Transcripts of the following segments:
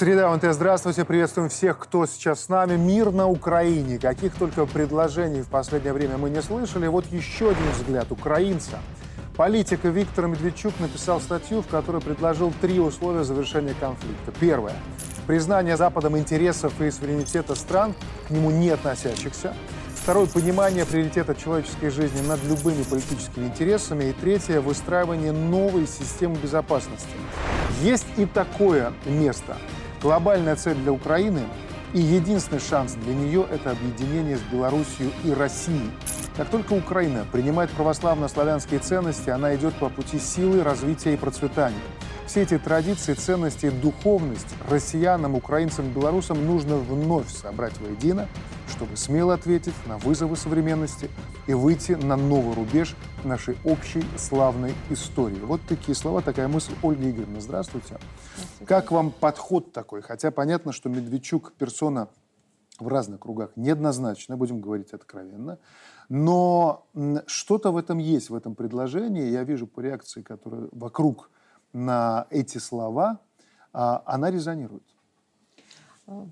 Среда МТ, здравствуйте, приветствуем всех, кто сейчас с нами. Мир на Украине. Каких только предложений в последнее время мы не слышали. Вот еще один взгляд украинца. Политик Виктор Медведчук написал статью, в которой предложил три условия завершения конфликта. Первое. Признание Западом интересов и суверенитета стран, к нему не относящихся. Второе – понимание приоритета человеческой жизни над любыми политическими интересами. И третье – выстраивание новой системы безопасности. Есть и такое место. Глобальная цель для Украины и единственный шанс для нее – это объединение с Белоруссией и Россией. Как только Украина принимает православно-славянские ценности, она идет по пути силы, развития и процветания. Все эти традиции, ценности, духовность россиянам, украинцам, белорусам нужно вновь собрать воедино – чтобы смело ответить на вызовы современности и выйти на новый рубеж нашей общей славной истории. Вот такие слова, такая мысль. Ольга Игоревна, здравствуйте. здравствуйте. Как вам подход такой? Хотя понятно, что Медведчук персона в разных кругах неоднозначная, будем говорить откровенно. Но что-то в этом есть, в этом предложении. Я вижу по реакции, которая вокруг на эти слова, а, она резонирует.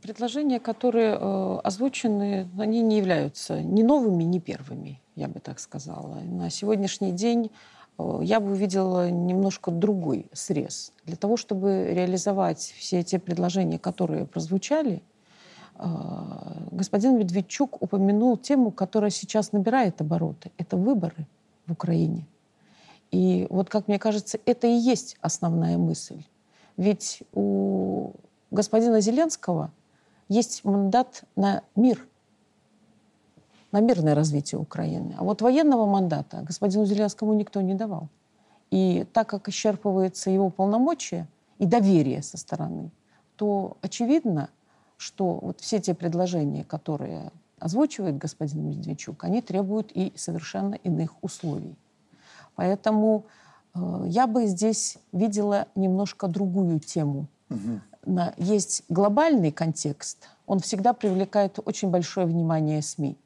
Предложения, которые э, озвучены, они не являются ни новыми, ни первыми, я бы так сказала. На сегодняшний день э, я бы увидела немножко другой срез. Для того, чтобы реализовать все эти предложения, которые прозвучали, э, господин Медведчук упомянул тему, которая сейчас набирает обороты. Это выборы в Украине. И вот, как мне кажется, это и есть основная мысль. Ведь у господина Зеленского есть мандат на мир, на мирное развитие Украины. А вот военного мандата господину Зеленскому никто не давал. И так как исчерпывается его полномочия и доверие со стороны, то очевидно, что вот все те предложения, которые озвучивает господин Медведчук, они требуют и совершенно иных условий. Поэтому э, я бы здесь видела немножко другую тему. Угу есть глобальный контекст, он всегда привлекает очень большое внимание СМИ.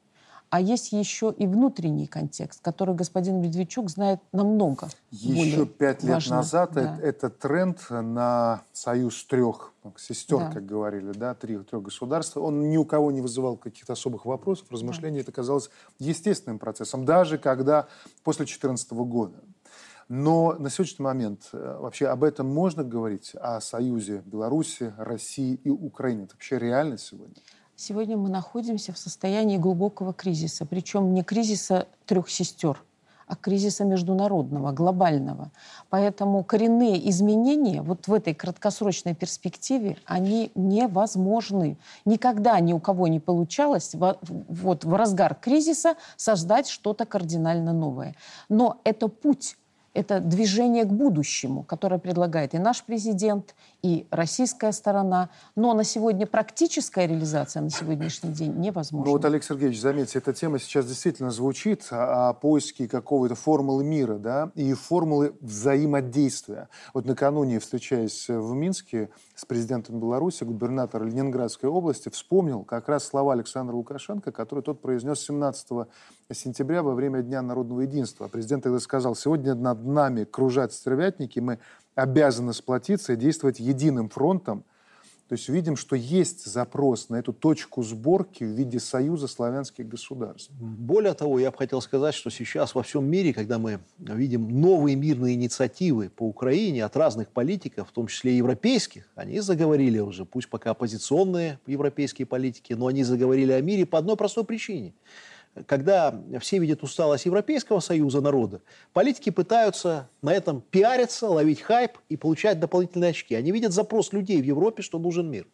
А есть еще и внутренний контекст, который господин Медведчук знает намного Еще пять лет важно. назад да. это тренд на союз трех сестер, да. как говорили, да, три, трех государств. Он ни у кого не вызывал каких-то особых вопросов, размышлений. Да. Это казалось естественным процессом, даже когда после 2014 года но на сегодняшний момент э, вообще об этом можно говорить, о союзе Беларуси, России и Украины? Это вообще реально сегодня? Сегодня мы находимся в состоянии глубокого кризиса, причем не кризиса трех сестер, а кризиса международного, глобального. Поэтому коренные изменения вот в этой краткосрочной перспективе, они невозможны. Никогда ни у кого не получалось вот в разгар кризиса создать что-то кардинально новое. Но это путь это движение к будущему, которое предлагает и наш президент, и российская сторона. Но на сегодня практическая реализация на сегодняшний день невозможна. Ну вот, Олег Сергеевич, заметьте, эта тема сейчас действительно звучит о, о поиске какого-то формулы мира, да, и формулы взаимодействия. Вот накануне, встречаясь в Минске с президентом Беларуси, губернатор Ленинградской области вспомнил как раз слова Александра Лукашенко, которые тот произнес 17 сентября во время Дня народного единства. Президент тогда сказал, сегодня над нами кружат стервятники, мы обязаны сплотиться и действовать единым фронтом. То есть видим, что есть запрос на эту точку сборки в виде союза славянских государств. Более того, я бы хотел сказать, что сейчас во всем мире, когда мы видим новые мирные инициативы по Украине от разных политиков, в том числе европейских, они заговорили уже, пусть пока оппозиционные европейские политики, но они заговорили о мире по одной простой причине – когда все видят усталость Европейского Союза народа, политики пытаются на этом пиариться, ловить хайп и получать дополнительные очки. Они видят запрос людей в Европе, что нужен мир.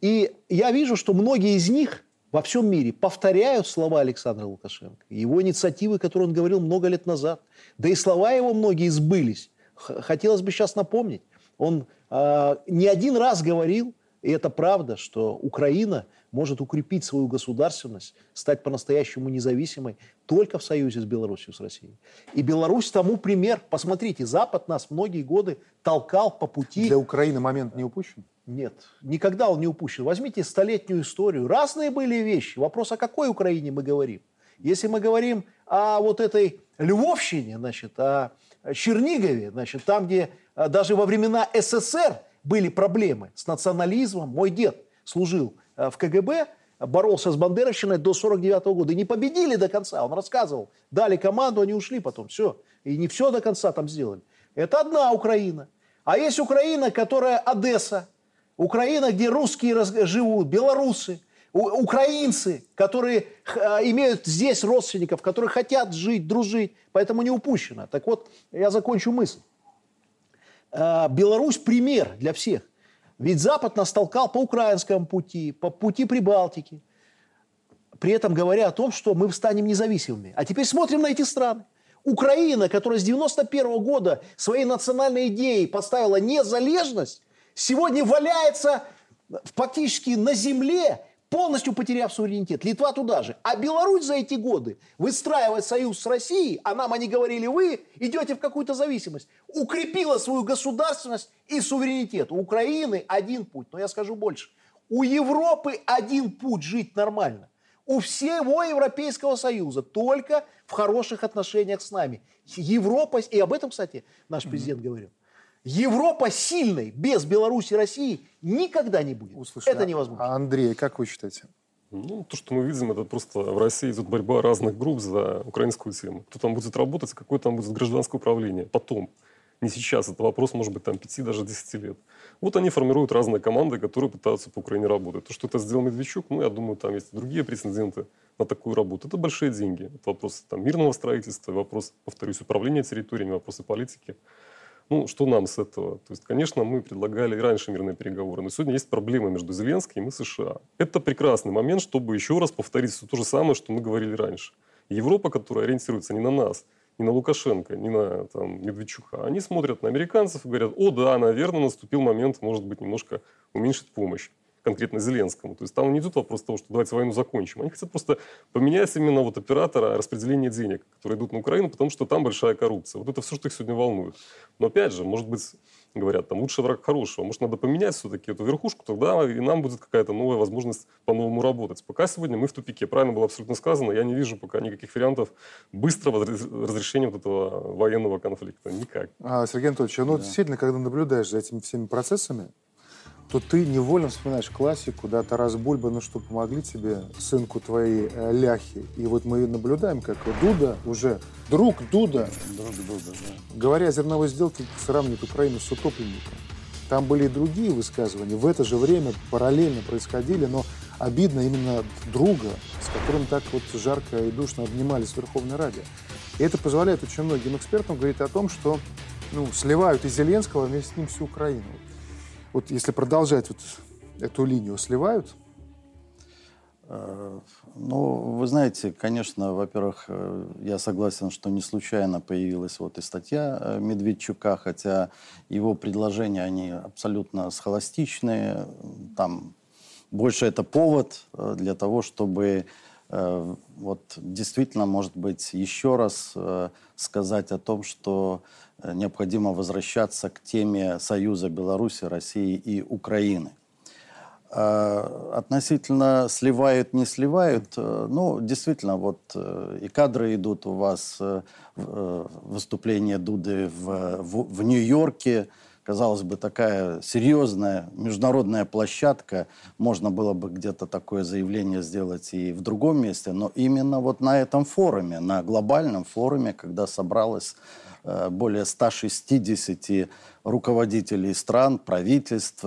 И я вижу, что многие из них во всем мире повторяют слова Александра Лукашенко, его инициативы, которые он говорил много лет назад. Да и слова его многие сбылись. Хотелось бы сейчас напомнить. Он э, не один раз говорил, и это правда, что Украина может укрепить свою государственность, стать по-настоящему независимой только в союзе с Беларусью, с Россией. И Беларусь тому пример. Посмотрите, Запад нас многие годы толкал по пути... Для Украины момент не упущен? Нет, никогда он не упущен. Возьмите столетнюю историю. Разные были вещи. Вопрос, о какой Украине мы говорим? Если мы говорим о вот этой Львовщине, значит, о Чернигове, значит, там, где а, даже во времена СССР были проблемы с национализмом. Мой дед служил э, в КГБ, боролся с бандеровщиной до 49 года. И не победили до конца. Он рассказывал. Дали команду, они ушли потом. Все. И не все до конца там сделали. Это одна Украина. А есть Украина, которая Одесса. Украина, где русские живут, белорусы, украинцы, которые э, имеют здесь родственников, которые хотят жить, дружить. Поэтому не упущено. Так вот, я закончу мысль. Э, Беларусь пример для всех. Ведь Запад нас толкал по украинскому пути, по пути Прибалтики. При этом говоря о том, что мы станем независимыми. А теперь смотрим на эти страны. Украина, которая с 91 года своей национальной идеей поставила незалежность, сегодня валяется фактически на земле полностью потеряв суверенитет. Литва туда же. А Беларусь за эти годы выстраивает союз с Россией, а нам они говорили, вы идете в какую-то зависимость, укрепила свою государственность и суверенитет. У Украины один путь, но я скажу больше. У Европы один путь жить нормально. У всего Европейского Союза только в хороших отношениях с нами. Европа, и об этом, кстати, наш президент mm-hmm. говорил, Европа сильной без Беларуси и России никогда не будет. Услышали. Это невозможно. А Андрей, как вы считаете? Ну, то, что мы видим, это просто в России идет борьба разных групп за украинскую тему. Кто там будет работать, какое там будет гражданское управление. Потом. Не сейчас. Это вопрос, может быть, там 5, даже 10 лет. Вот они формируют разные команды, которые пытаются по Украине работать. То, что это сделал Медведчук, ну, я думаю, там есть другие претенденты на такую работу. Это большие деньги. Это вопрос там, мирного строительства, вопрос, повторюсь, управления территориями, вопросы политики. Ну, что нам с этого? То есть, конечно, мы предлагали и раньше мирные переговоры, но сегодня есть проблема между Зеленским и США. Это прекрасный момент, чтобы еще раз повторить все то же самое, что мы говорили раньше. Европа, которая ориентируется не на нас, не на Лукашенко, не на там, Медведчука, они смотрят на американцев и говорят, о да, наверное, наступил момент, может быть, немножко уменьшить помощь конкретно Зеленскому. То есть там не идет вопрос того, что давайте войну закончим. Они хотят просто поменять именно вот оператора распределения денег, которые идут на Украину, потому что там большая коррупция. Вот это все, что их сегодня волнует. Но опять же, может быть, говорят, там лучший враг хорошего. Может, надо поменять все-таки эту верхушку, тогда и нам будет какая-то новая возможность по-новому работать. Пока сегодня мы в тупике. Правильно было абсолютно сказано. Я не вижу пока никаких вариантов быстрого разрешения вот этого военного конфликта. Никак. А, Сергей Анатольевич, ну, да. действительно, когда наблюдаешь за этими всеми процессами, то ты невольно вспоминаешь классику, да, Тарас Бульба, ну что, помогли тебе, сынку твоей э, ляхи. И вот мы наблюдаем, как Дуда уже, друг Дуда, друг Дуда да. говоря о зерновой сделке, сравнивает Украину с утопленником. Там были и другие высказывания. В это же время параллельно происходили, но обидно именно друга, с которым так вот жарко и душно обнимались в Верховной Раде. И это позволяет очень многим экспертам говорить о том, что ну, сливают из Зеленского вместе с ним всю Украину. Вот если продолжать вот эту линию, сливают? Э, ну, вы знаете, конечно, во-первых, э, я согласен, что не случайно появилась вот и статья э, Медведчука, хотя его предложения, они абсолютно схоластичные. Там больше это повод для того, чтобы вот действительно, может быть, еще раз сказать о том, что необходимо возвращаться к теме союза Беларуси, России и Украины. А, относительно сливают, не сливают, э, ну, действительно, вот э, и кадры идут у вас, выступление Дуды в, в, в Нью-Йорке, казалось бы, такая серьезная международная площадка, можно было бы где-то такое заявление сделать и в другом месте, но именно вот на этом форуме, на глобальном форуме, когда собралось Э, более 160 руководителей стран, правительств.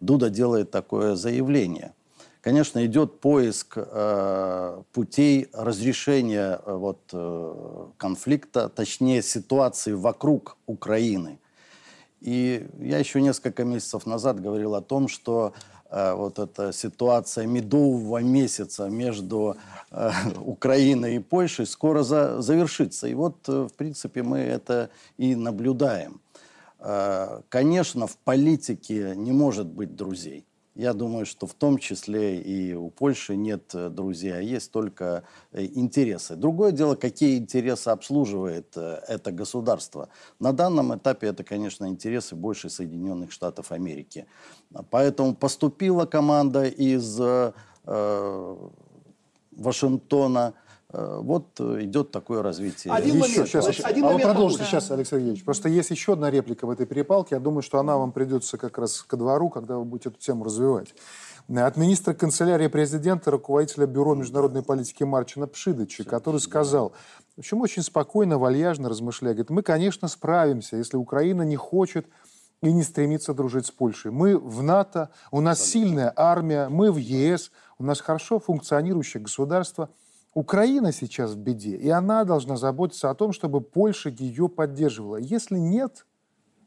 Дуда делает такое заявление. Конечно, идет поиск э, путей разрешения э, вот, э, конфликта, точнее ситуации вокруг Украины. И я еще несколько месяцев назад говорил о том, что Э, вот эта ситуация медового месяца между э, Украиной и Польшей скоро за, завершится. И вот, э, в принципе, мы это и наблюдаем. Э, конечно, в политике не может быть друзей. Я думаю, что в том числе и у Польши нет э, друзей, а есть только э, интересы. Другое дело, какие интересы обслуживает э, это государство. На данном этапе это, конечно, интересы больше Соединенных Штатов Америки. Поэтому поступила команда из э, Вашингтона, вот идет такое развитие. Один Еще, момент, сейчас, значит, один а вы момент продолжите могу. сейчас, Алексей Евгеньевич. Просто есть еще одна реплика в этой перепалке. Я думаю, что она вам придется как раз ко двору, когда вы будете эту тему развивать. От министра канцелярии президента, руководителя Бюро международной политики Марчина Пшидыча, который сказал, в общем, очень спокойно, вальяжно размышляя, говорит, мы, конечно, справимся, если Украина не хочет и не стремится дружить с Польшей. Мы в НАТО, у нас сильная армия, мы в ЕС, у нас хорошо функционирующее государство. Украина сейчас в беде, и она должна заботиться о том, чтобы Польша ее поддерживала. Если нет,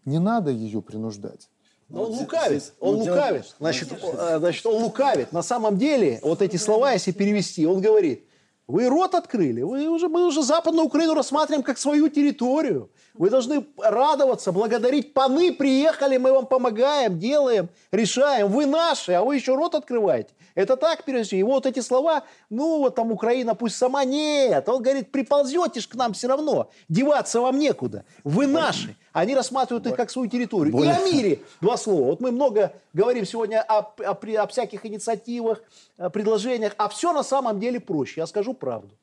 не надо ее принуждать. Но он Вот лукавит, он ну, лукавит. Значит, э, значит, он лукавит. На самом деле, вот эти слова, если перевести, он говорит, вы рот открыли, вы уже, мы уже Западную Украину рассматриваем как свою территорию. Вы должны радоваться, благодарить. Паны приехали, мы вам помогаем, делаем, решаем. Вы наши, а вы еще рот открываете. Это так перевести. И вот эти слова, ну вот там Украина пусть сама. Нет, он говорит, приползете ж к нам все равно. Деваться вам некуда. Вы наши. Они рассматривают их как свою территорию. И о мире два слова. Вот мы много говорим сегодня о, о о всяких инициативах, о предложениях, а все на самом деле проще. Я скажу правду.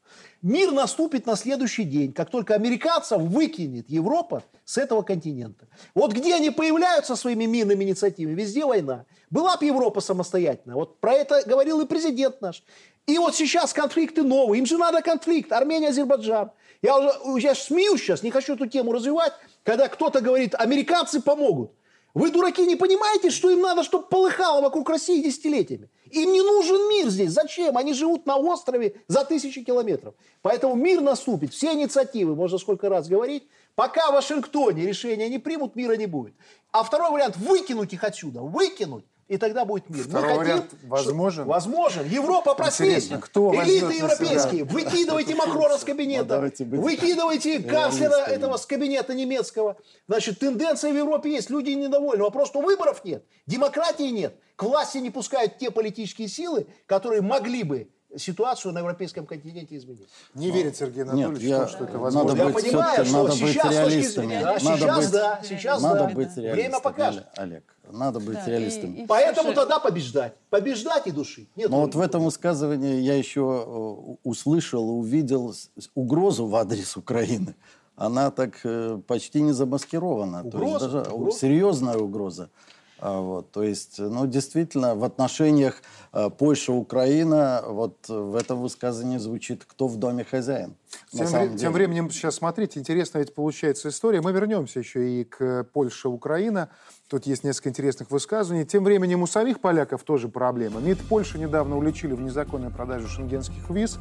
Мир наступит на следующий день, как только американцев выкинет Европа с этого континента. Вот где они появляются своими мирными инициативами, везде война. Была бы Европа самостоятельная. Вот про это говорил и президент наш. И вот сейчас конфликты новые. Им же надо конфликт. Армения, Азербайджан. Я уже я смеюсь сейчас, не хочу эту тему развивать, когда кто-то говорит, американцы помогут. Вы, дураки, не понимаете, что им надо, чтобы полыхало вокруг России десятилетиями? Им не нужен мир здесь. Зачем? Они живут на острове за тысячи километров. Поэтому мир наступит. Все инициативы, можно сколько раз говорить, пока в Вашингтоне решения не примут, мира не будет. А второй вариант – выкинуть их отсюда. Выкинуть. И тогда будет мир. Мы Второй хотим, вариант что- возможен? Возможен. Европа. Интересно, кто Элиты европейские. Выкидывайте Макрона с Ну, кабинета. быть Выкидывайте канцлера этого с кабинета немецкого. Значит, тенденция в Европе есть. Люди недовольны. Вопрос, что выборов нет. Демократии нет. К власти не пускают те политические силы, которые могли бы ситуацию на европейском континенте изменить. Не верит Сергей Нет, Анатольевич в я, что это надо возможно. Я быть, понимаю, что надо быть сейчас с точки реалистами. зрения- надо сейчас быть, да, сейчас надо да. быть Время реалистами, покажет. Олег. Надо быть Да, и- реалистами. и Поэтому же- тогда побеждать. Побеждать и душить. Нет Но вот в этом высказывании я еще э, услышал, увидел угрозу в адрес Украины. Она так э, почти не замаскирована. То есть Угроза, даже угроза. серьезная угроза. А, вот, то есть, ну, действительно, в отношениях э, Польша-Украина вот в этом высказывании звучит «кто в доме хозяин». Тем, вре- тем временем, сейчас смотрите, интересно ведь получается история. Мы вернемся еще и к Польше-Украина. Тут есть несколько интересных высказываний. Тем временем у самих поляков тоже проблема. МИД Польши недавно уличили в незаконной продаже шенгенских виз.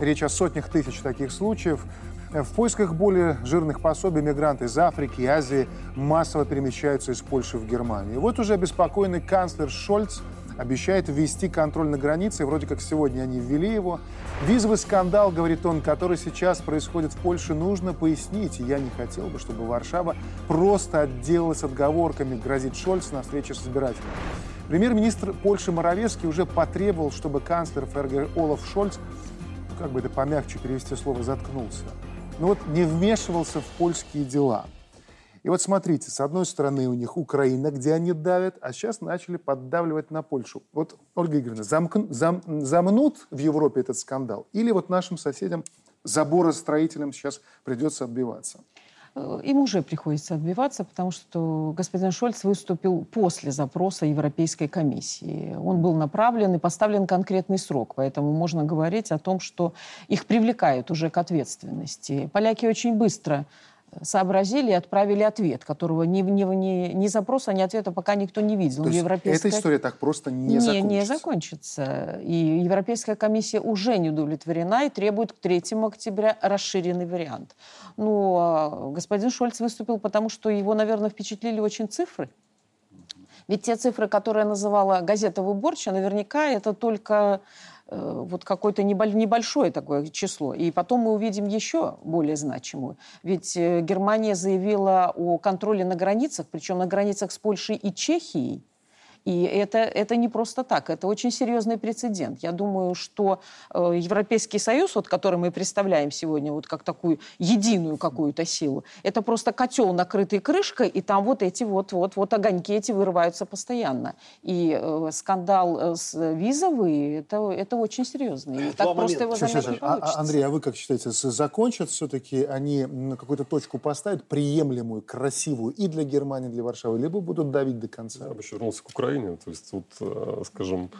Речь о сотнях тысяч таких случаев. В поисках более жирных пособий мигранты из Африки и Азии массово перемещаются из Польши в Германию. Вот уже обеспокоенный канцлер Шольц обещает ввести контроль на границе. Вроде как сегодня они ввели его. Визовый скандал, говорит он, который сейчас происходит в Польше, нужно пояснить. Я не хотел бы, чтобы Варшава просто отделалась отговорками, грозит Шольц на встрече с избирателями. Премьер-министр Польши Моровецкий уже потребовал, чтобы канцлер ФРГ Олаф Шольц, ну, как бы это помягче перевести слово, заткнулся. Ну вот не вмешивался в польские дела. И вот смотрите, с одной стороны у них Украина, где они давят, а сейчас начали поддавливать на Польшу. Вот, Ольга Игоревна, замк- зам- замнут в Европе этот скандал? Или вот нашим соседям, заборостроителям сейчас придется отбиваться? Э, Им уже приходится отбиваться, потому что господин Шольц выступил после запроса Европейской комиссии. Он был направлен и поставлен конкретный срок, поэтому можно говорить о том, что их привлекают уже к ответственности. Поляки очень быстро сообразили и отправили ответ, которого ни, ни, ни, ни запроса, ни ответа пока никто не видел. То есть Европейская- эта история так просто не, не, закончится? не закончится. И Европейская комиссия уже не удовлетворена и требует к 3 октября расширенный вариант. Ну, а господин Шольц выступил потому, что его, наверное, впечатлили очень цифры. Ведь те цифры, которые называла газета «Выборча», наверняка это только вот какое-то небо- небольшое такое число. И потом мы увидим еще более значимую. Ведь э, Германия заявила о контроле на границах, причем на границах с Польшей и Чехией. И это, это не просто так, это очень серьезный прецедент. Я думаю, что э, Европейский Союз, вот, который мы представляем сегодня вот как такую единую какую-то силу, это просто котел, накрытый крышкой, и там вот эти вот, вот, вот огоньки эти вырываются постоянно. И э, скандал э, с визовый, это, это очень серьезно. И так просто его заметить не а, а, Андрей, а вы как считаете, закончат все-таки они на какую-то точку поставят приемлемую, красивую и для Германии, и для Варшавы, либо будут давить до конца? Я бы еще вернулся к Украине. То есть, вот, э, скажем,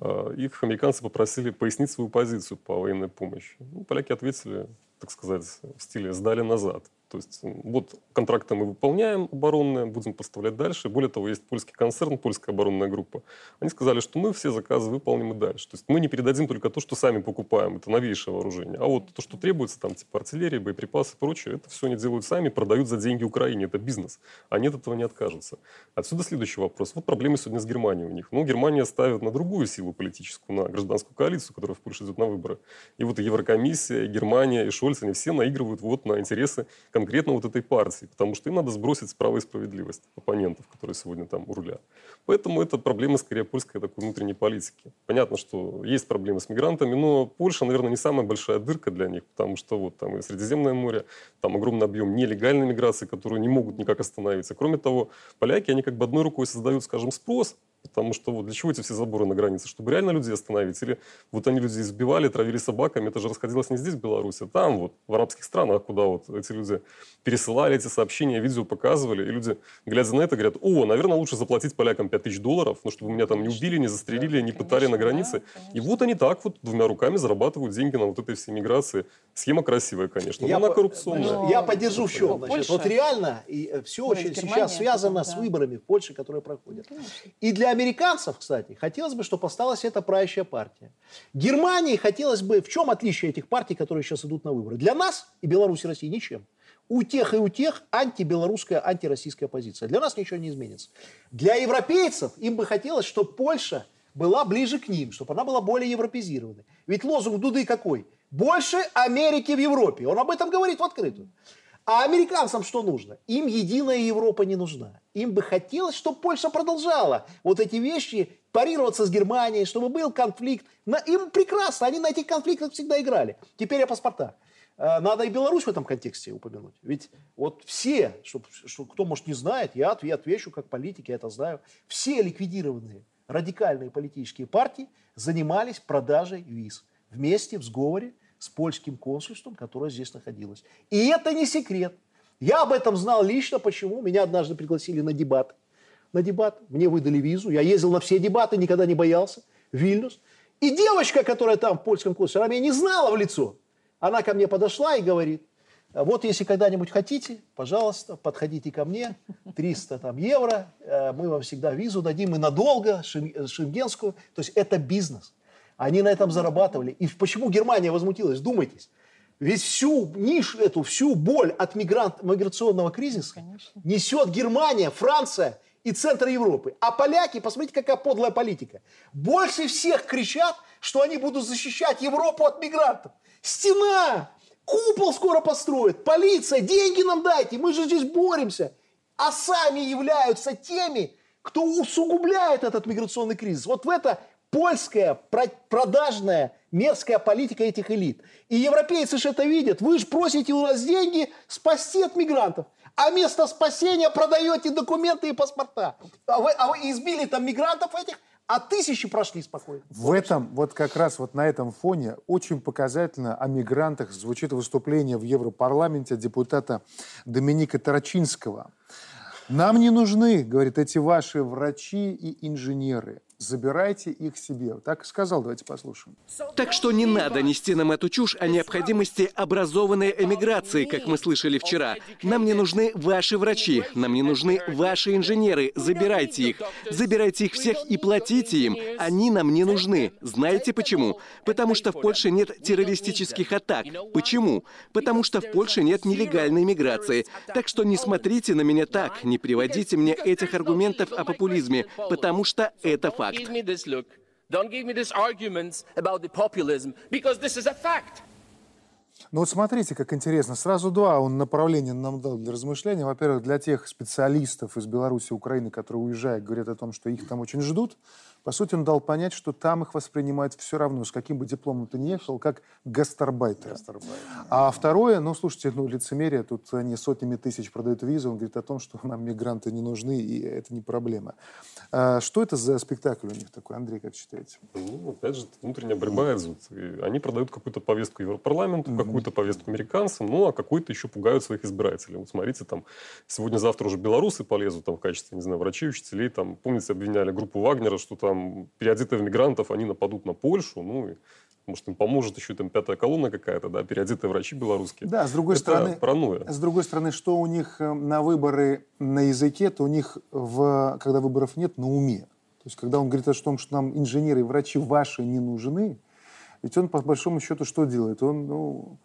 э, их американцы попросили пояснить свою позицию по военной помощи. Ну, поляки ответили, так сказать, в стиле «сдали назад». То есть вот контракты мы выполняем оборонные, будем поставлять дальше. Более того, есть польский концерн, польская оборонная группа. Они сказали, что мы все заказы выполним и дальше. То есть мы не передадим только то, что сами покупаем, это новейшее вооружение. А вот то, что требуется, там типа артиллерии, боеприпасы и прочее, это все они делают сами, продают за деньги Украине. Это бизнес. Они от этого не откажутся. Отсюда следующий вопрос. Вот проблемы сегодня с Германией у них. Ну, Германия ставит на другую силу политическую, на гражданскую коалицию, которая в Польше идет на выборы. И вот и Еврокомиссия, и Германия, и Шольц, они все наигрывают вот на интересы конкретно вот этой партии, потому что им надо сбросить справа и справедливость оппонентов, которые сегодня там у руля. Поэтому это проблема скорее польской такой внутренней политики. Понятно, что есть проблемы с мигрантами, но Польша, наверное, не самая большая дырка для них, потому что вот там и Средиземное море, там огромный объем нелегальной миграции, которую не могут никак остановиться. Кроме того, поляки, они как бы одной рукой создают, скажем, спрос, Потому что вот для чего эти все заборы на границе? Чтобы реально людей остановить? Или вот они людей избивали, травили собаками? Это же расходилось не здесь, в Беларуси, а там вот, в арабских странах, куда вот эти люди пересылали эти сообщения, видео показывали. И люди, глядя на это, говорят, о, наверное, лучше заплатить полякам 5000 долларов, ну, чтобы меня там не убили, не застрелили, не пытали на границе. и вот они так вот двумя руками зарабатывают деньги на вот этой всей миграции. Схема красивая, конечно, я но она коррупционная. Но... Я поддержу в чем. Значит, вот реально и э, все очень сейчас связано с выборами в Польше, которые проходят. И для американцев, кстати, хотелось бы, чтобы осталась эта правящая партия. Германии хотелось бы... В чем отличие этих партий, которые сейчас идут на выборы? Для нас и Беларуси, России ничем. У тех и у тех антибелорусская, антироссийская позиция. Для нас ничего не изменится. Для европейцев им бы хотелось, чтобы Польша была ближе к ним, чтобы она была более европезированной. Ведь лозунг Дуды какой? Больше Америки в Европе. Он об этом говорит в открытую. А американцам что нужно? Им единая Европа не нужна. Им бы хотелось, чтобы Польша продолжала вот эти вещи, парироваться с Германией, чтобы был конфликт. Им прекрасно, они на этих конфликтах всегда играли. Теперь о паспортах. Э, надо и Беларусь в этом контексте упомянуть. Ведь вот все, что, что, кто, может, не знает, я, я отвечу как политик, я это знаю, все ликвидированные радикальные политические партии занимались продажей виз вместе в сговоре с польским консульством, которое здесь находилось. И это не секрет. Я об этом знал лично. Почему? Меня однажды пригласили на дебат. На дебат. Мне выдали визу. Я ездил на все дебаты, никогда не боялся. Вильнюс. И девочка, которая там в польском консульстве, она меня не знала в лицо. Она ко мне подошла и говорит, вот если когда-нибудь хотите, пожалуйста, подходите ко мне, 300 там, евро, э, мы вам всегда визу дадим и надолго, шенгенскую. То есть это бизнес. Они на этом зарабатывали. И почему Германия возмутилась? Думайтесь. Ведь всю нишу эту, всю боль от мигрант, миграционного кризиса Конечно. несет Германия, Франция и центр Европы. А поляки, посмотрите, какая подлая политика. Больше всех кричат, что они будут защищать Европу от мигрантов. Стена! Купол скоро построят. Полиция, деньги нам дайте. Мы же здесь боремся. А сами являются теми, кто усугубляет этот миграционный кризис. Вот в это польская продажная мерзкая политика этих элит. И европейцы же это видят. Вы же просите у нас деньги спасти от мигрантов. А вместо спасения продаете документы и паспорта. А вы, а вы избили там мигрантов этих, а тысячи прошли спокойно. В этом, вот как раз вот на этом фоне очень показательно о мигрантах звучит выступление в Европарламенте депутата Доминика Тарачинского. Нам не нужны, говорит, эти ваши врачи и инженеры забирайте их себе. Так и сказал, давайте послушаем. Так что не надо нести нам эту чушь о необходимости образованной эмиграции, как мы слышали вчера. Нам не нужны ваши врачи, нам не нужны ваши инженеры. Забирайте их. Забирайте их всех и платите им. Они нам не нужны. Знаете почему? Потому что в Польше нет террористических атак. Почему? Потому что в Польше нет нелегальной миграции. Так что не смотрите на меня так, не приводите мне этих аргументов о популизме, потому что это факт fact. Give me this look. Don't give me these arguments about the populism, because this is a fact. Ну вот смотрите, как интересно. Сразу два он направления нам дал для размышления. Во-первых, для тех специалистов из Беларуси и Украины, которые уезжают, говорят о том, что их там очень ждут. По сути, он дал понять, что там их воспринимают все равно, с каким бы дипломом ты ни ехал, как гастарбайтера. А второе, ну, слушайте, ну, лицемерие, тут они сотнями тысяч продают визу, он говорит о том, что нам мигранты не нужны, и это не проблема. А что это за спектакль у них такой, Андрей, как считаете? Ну, опять же, внутренняя борьба идет. И они продают какую-то повестку Европарламенту, mm-hmm. какую-то повестку американцам, ну, а какой-то еще пугают своих избирателей. Вот смотрите, там, сегодня-завтра уже белорусы полезут там в качестве, не знаю, врачей, учителей, там, помните, обвиняли группу Вагнера, что там там переодетые в мигрантов, они нападут на Польшу, ну, и, может, им поможет еще там пятая колонна какая-то, да, переодетые врачи белорусские. Да, с другой Это стороны, паранойя. с другой стороны, что у них э, на выборы на языке, то у них, в, когда выборов нет, на уме. То есть, когда он говорит о том, что нам инженеры и врачи ваши не нужны, ведь он, по большому счету, что делает? Он, ну...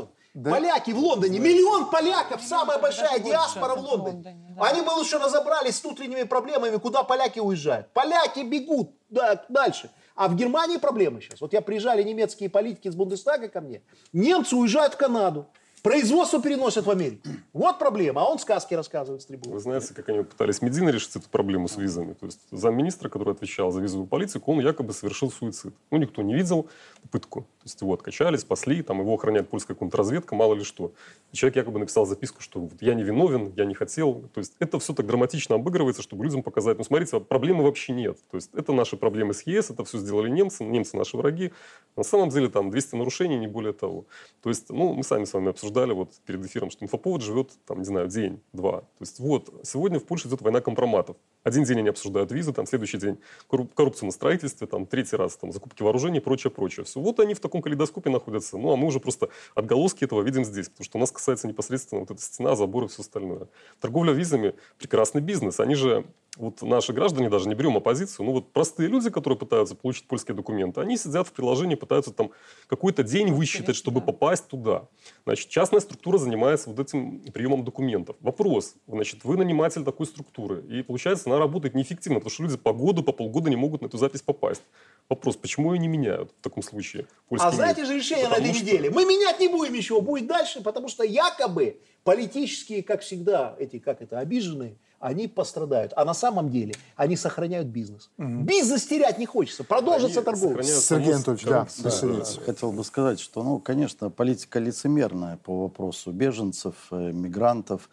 Он. Да? Поляки в Лондоне, миллион поляков, самая большая диаспора в Лондоне. Они бы лучше разобрались с внутренними проблемами, куда поляки уезжают. Поляки бегут да, дальше. А в Германии проблемы сейчас. Вот я приезжали немецкие политики из Бундестага ко мне. Немцы уезжают в Канаду. Производство переносят в Америку. Вот проблема. А он сказки рассказывает с трибуны. Вы знаете, как они пытались Медина решить эту проблему с визами? То есть замминистра, который отвечал за визовую политику, он якобы совершил суицид. Ну, никто не видел пытку. То есть его откачали, спасли, там его охраняет польская контрразведка, мало ли что. И человек якобы написал записку, что вот я не виновен, я не хотел. То есть это все так драматично обыгрывается, чтобы людям показать, ну, смотрите, проблемы вообще нет. То есть это наши проблемы с ЕС, это все сделали немцы, немцы наши враги. На самом деле там 200 нарушений, не более того. То есть, ну, мы сами с вами обсуждали обсуждали вот перед эфиром, что инфоповод живет, там, не знаю, день, два. То есть вот, сегодня в Польше идет война компроматов. Один день они обсуждают визы, там, следующий день коррупцию на строительстве, там, третий раз там, закупки вооружений и прочее, прочее. Все. Вот они в таком калейдоскопе находятся. Ну, а мы уже просто отголоски этого видим здесь, потому что у нас касается непосредственно вот эта стена, забор и все остальное. Торговля визами – прекрасный бизнес. Они же вот наши граждане, даже не берем оппозицию, ну вот простые люди, которые пытаются получить польские документы, они сидят в приложении, пытаются там какой-то день высчитать, чтобы попасть туда. Значит, частная структура занимается вот этим приемом документов. Вопрос, значит, вы наниматель такой структуры, и получается, она работает неэффективно, потому что люди по году, по полгода не могут на эту запись попасть. Вопрос, почему ее не меняют в таком случае? А знаете же решение потому на этой что... неделе? Мы менять не будем ничего, будет дальше, потому что якобы политические, как всегда, эти, как это, обиженные, они пострадают. А на самом деле они сохраняют бизнес. Угу. Бизнес терять не хочется, продолжится торговля. Сергей Анатольевич, да, да, да, хотел бы сказать, что, ну, конечно, политика лицемерная по вопросу беженцев, э, мигрантов.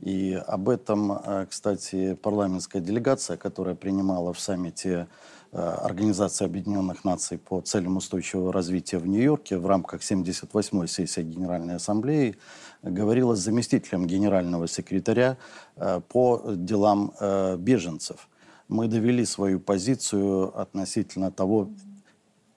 И об этом, э, кстати, парламентская делегация, которая принимала в саммите э, Организации Объединенных Наций по целям устойчивого развития в Нью-Йорке в рамках 78-й сессии Генеральной Ассамблеи, говорила с заместителем генерального секретаря э, по делам э, беженцев. Мы довели свою позицию относительно того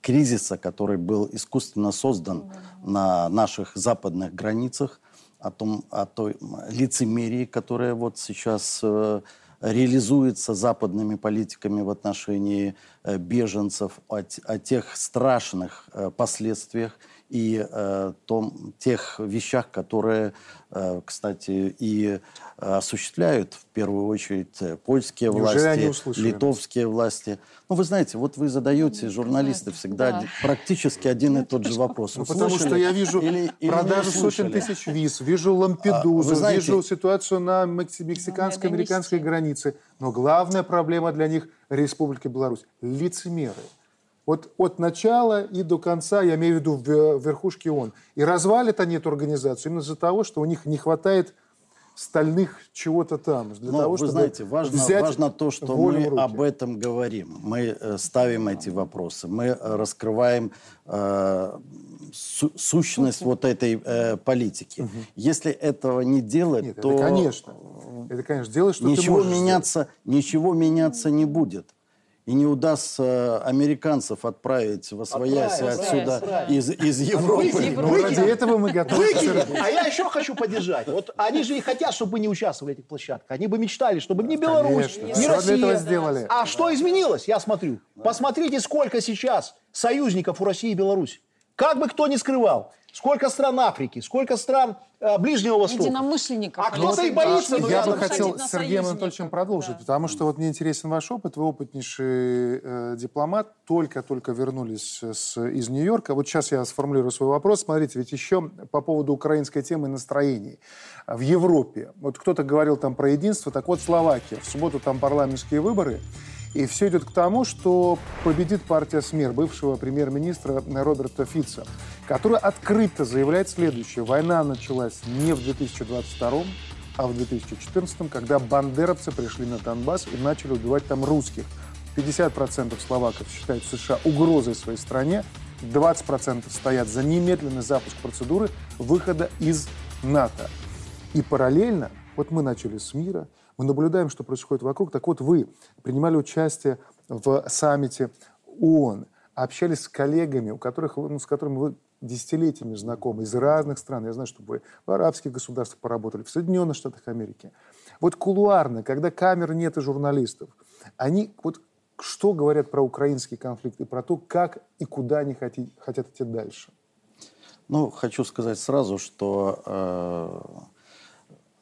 кризиса, который был искусственно создан на наших западных границах, о том, о той лицемерии, которая вот сейчас э, реализуется западными политиками в отношении беженцев, о, о тех страшных последствиях и э, том, тех вещах, которые, э, кстати, и осуществляют в первую очередь э, польские Неужели власти, литовские власти. Ну, вы знаете, вот вы задаете, журналисты, всегда да. практически один и тот же вопрос. Ну, потому что я вижу или, продажу или сотен тысяч виз, вижу Лампедузу, а, знаете, вижу ситуацию на мексиканско-американской границе. Но главная проблема для них – Республика Беларусь. Лицемеры. Вот от начала и до конца, я имею в виду в верхушке ООН. И развалят они эту организацию именно из-за того, что у них не хватает стальных чего-то там. Для Но, того, вы чтобы знаете, важно, взять важно то, что мы об этом говорим. Мы э, ставим эти вопросы, мы э, раскрываем э, су сущность вот этой э, политики. Угу. Если этого не делать, Нет, то... Это, конечно. Это, конечно, делать, что ничего ты меняться, сделать. Ничего меняться не будет и не удастся американцев отправить во своясь отсюда из, из Европы. Выкинь, ну, ради этого мы готовы. А я еще хочу поддержать. Вот они же и хотят, чтобы мы не участвовали в этих площадках. Они бы мечтали, чтобы ни Беларусь, Конечно. ни Россия. Для этого сделали. А что изменилось? Я смотрю. Посмотрите, сколько сейчас союзников у России и Беларуси. Как бы кто ни скрывал. Сколько стран Африки, сколько стран э, Ближнего Востока. Единомышленников. А кто-то и боится Я бы хотел на с Сергеем Анатольевичем продолжить, да. потому что вот мне интересен ваш опыт. Вы опытнейший э, дипломат, только-только вернулись с, из Нью-Йорка. Вот сейчас я сформулирую свой вопрос. Смотрите, ведь еще по поводу украинской темы настроений. В Европе, вот кто-то говорил там про единство, так вот Словакия. В субботу там парламентские выборы. И все идет к тому, что победит партия СМЕР, бывшего премьер-министра Роберта Фица, который открыто заявляет следующее. Война началась не в 2022 а в 2014, когда бандеровцы пришли на Донбасс и начали убивать там русских. 50% словаков считают США угрозой своей стране, 20% стоят за немедленный запуск процедуры выхода из НАТО. И параллельно, вот мы начали с мира, мы наблюдаем, что происходит вокруг. Так вот, вы принимали участие в саммите ООН, общались с коллегами, у которых, ну, с которыми вы десятилетиями знакомы из разных стран. Я знаю, что вы в арабских государствах поработали, в Соединенных Штатах Америки. Вот кулуарно, когда камер нет и журналистов, они вот что говорят про украинский конфликт и про то, как и куда они хотят, хотят идти дальше? Ну, хочу сказать сразу, что э,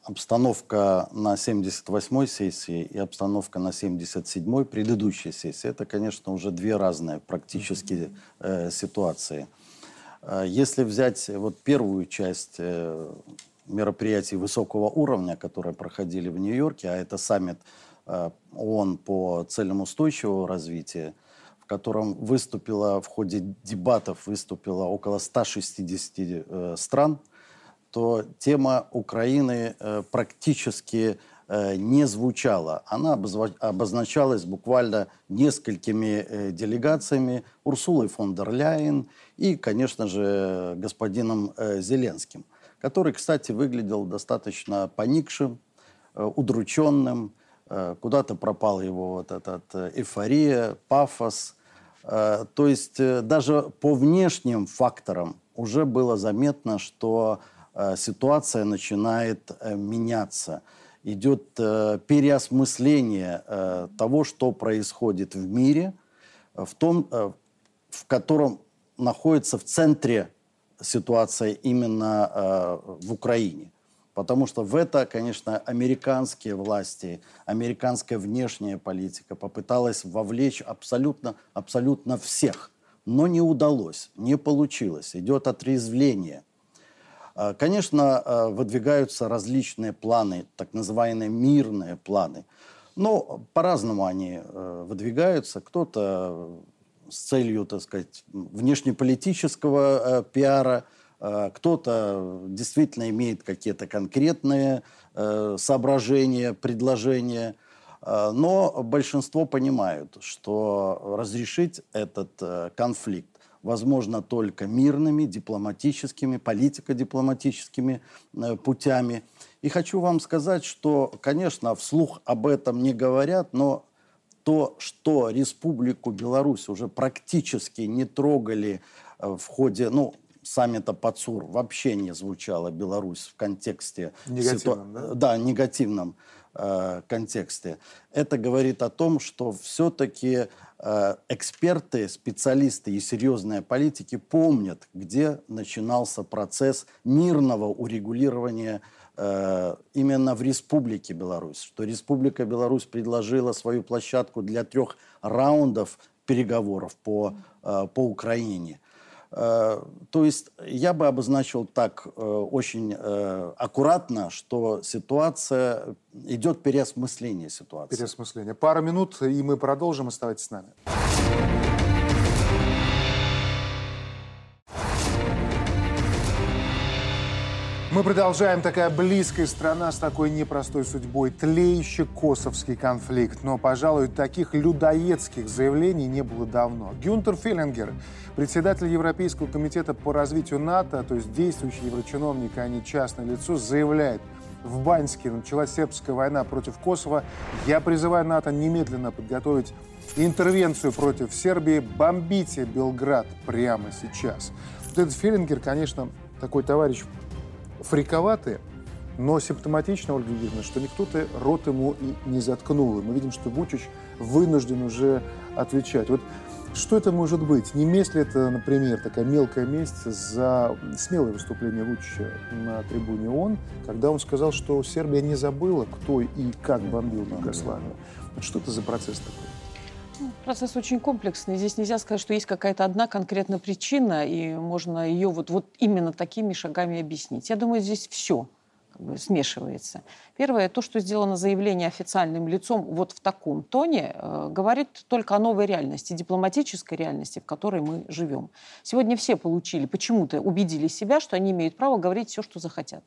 обстановка на 78-й сессии и обстановка на 77-й предыдущей сессии, это, конечно, уже две разные практически э, ситуации. Э, Если взять вот первую часть э, мероприятий высокого уровня, которые проходили в Нью-Йорке, а это саммит э, ООН по целям устойчивого развития, в котором выступило в ходе дебатов выступило около 160 э, стран, то тема Украины э, практически э, не звучала. Она обозначалась буквально несколькими э, делегациями Урсулой фон дер Ляйен и, конечно же, господином Зеленским, который, кстати, выглядел достаточно поникшим, удрученным. Куда-то пропал его вот этот эйфория, пафос. То есть даже по внешним факторам уже было заметно, что ситуация начинает э, меняться. Идет э, переосмысление э, того, что происходит в мире, э, в том, э, в котором находится в центре ситуация именно э, в Украине. Потому что в это, конечно, американские власти, американская внешняя политика попыталась вовлечь абсолютно, абсолютно всех. Но не удалось, не получилось. Идет отрезвление. А, Конечно, а, выдвигаются различные планы, так называемые мирные планы. Но по-разному они э, выдвигаются. Кто-то с целью, так сказать, внешнеполитического э, пиара, э, кто-то действительно имеет какие-то конкретные э, соображения, предложения. Э, Но большинство понимают, что разрешить этот э, конфликт возможно только мирными, дипломатическими, политико-дипломатическими э, путями. И хочу вам сказать, что, конечно, вслух об этом не говорят, но то, что Республику Беларусь уже практически не трогали э, в ходе, ну, саммита ПАЦУР, вообще не звучала Беларусь в контексте... Негативном, ситу- да? Да, негативном э, контексте. Это говорит о том, что все-таки эксперты, специалисты и серьезные политики помнят, где начинался процесс мирного урегулирования э, именно в Республике Беларусь. Что Республика Беларусь предложила свою площадку для трех раундов переговоров по, э, по Украине. Э, То есть я бы обозначил так э, очень э, аккуратно, что ситуация идет переосмысление ситуации. Переосмысление. Пара минут, и мы продолжим. Оставайтесь с нами. Мы продолжаем. Такая близкая страна с такой непростой судьбой. Тлеющий косовский конфликт. Но, пожалуй, таких людоедских заявлений не было давно. Гюнтер Феллингер, председатель Европейского комитета по развитию НАТО, то есть действующий еврочиновник, а не частное лицо, заявляет, в Баньске началась сербская война против Косово. Я призываю НАТО немедленно подготовить интервенцию против Сербии. Бомбите Белград прямо сейчас. Вот этот Феллингер, конечно, такой товарищ фриковатый, но симптоматично, Ольга Юрьевна, что никто-то рот ему и не заткнул. И мы видим, что Вучич вынужден уже отвечать. Вот Что это может быть? Не месть ли это, например, такая мелкая месть за смелое выступление Вучича на трибуне ООН, когда он сказал, что Сербия не забыла, кто и как бомбил Югославию? Вот что это за процесс такой? Процесс очень комплексный. Здесь нельзя сказать, что есть какая-то одна конкретная причина, и можно ее вот, вот именно такими шагами объяснить. Я думаю, здесь все как бы смешивается. Первое, то, что сделано заявление официальным лицом вот в таком тоне, э, говорит только о новой реальности, дипломатической реальности, в которой мы живем. Сегодня все получили, почему-то убедили себя, что они имеют право говорить все, что захотят.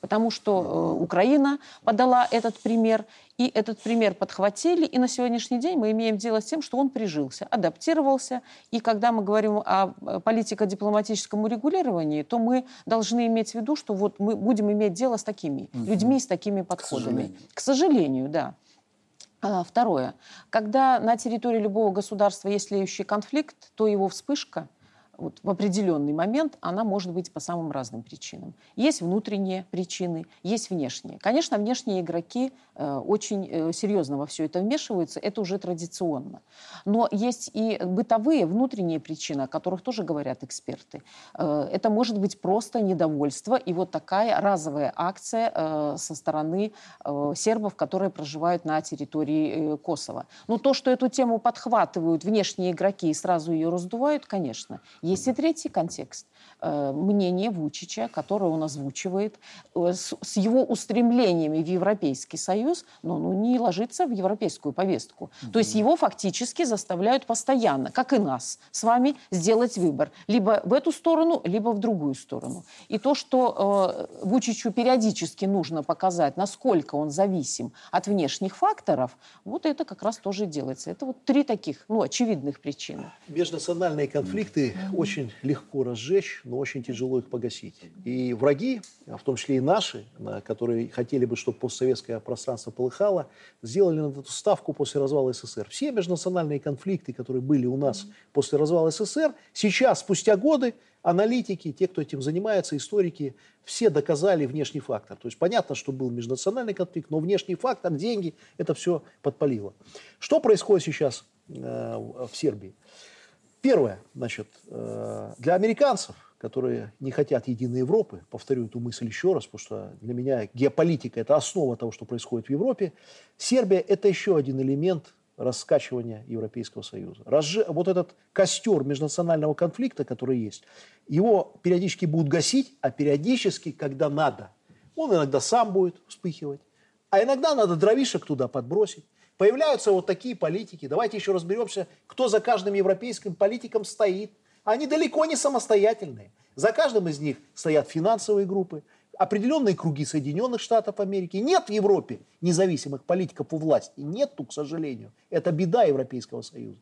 Потому что э, Украина подала этот пример, и этот пример подхватили, и на сегодняшний день мы имеем дело с тем, что он прижился, адаптировался. И когда мы говорим о э, политико-дипломатическом урегулировании, то мы должны иметь в виду, что вот мы будем иметь дело с такими угу. людьми, с такими подходами. К сожалению, К сожалению да. А, второе. Когда на территории любого государства есть леющий конфликт, то его вспышка – вот в определенный момент она может быть по самым разным причинам. Есть внутренние причины, есть внешние. Конечно, внешние игроки э, очень э, серьезно во все это вмешиваются, это уже традиционно. Но есть и бытовые внутренние причины, о которых тоже говорят эксперты. Э, это может быть просто недовольство и вот такая разовая акция э, со стороны э, сербов, которые проживают на территории э, Косово. Но то, что эту тему подхватывают внешние игроки и сразу ее раздувают, конечно, есть и третий контекст. Э, мнение Вучича, которое он озвучивает, э, с его устремлениями в Европейский Союз, но ну, не ложится в европейскую повестку. Mm-hmm. То есть его фактически заставляют постоянно, как и нас, с вами сделать выбор. Либо в эту сторону, либо в другую сторону. И то, что э, Вучичу периодически нужно показать, насколько он зависим от внешних факторов, вот это как раз тоже делается. Это вот три таких, ну, очевидных причины. Межнациональные конфликты mm-hmm. Очень легко разжечь, но очень тяжело их погасить. И враги, в том числе и наши, которые хотели бы, чтобы постсоветское пространство полыхало, сделали на эту ставку после развала СССР. Все межнациональные конфликты, которые были у нас после развала СССР, сейчас, спустя годы, аналитики, те, кто этим занимается, историки, все доказали внешний фактор. То есть понятно, что был межнациональный конфликт, но внешний фактор, деньги, это все подпалило. Что происходит сейчас э, в Сербии? Первое, значит, э, для американцев – которые не хотят единой Европы, повторю эту мысль еще раз, потому что для меня геополитика – это основа того, что происходит в Европе, Сербия – это еще один элемент раскачивания Европейского Союза. Разжи... Вот этот костер межнационального конфликта, который есть, его периодически будут гасить, а периодически, когда надо. Он иногда сам будет вспыхивать, а иногда надо дровишек туда подбросить. Появляются вот такие политики. Давайте еще разберемся, кто за каждым европейским политиком стоит – они далеко не самостоятельные. За каждым из них стоят финансовые группы, определенные круги Соединенных Штатов Америки. Нет в Европе независимых политиков у власти. Нету, к сожалению. Это беда Европейского Союза.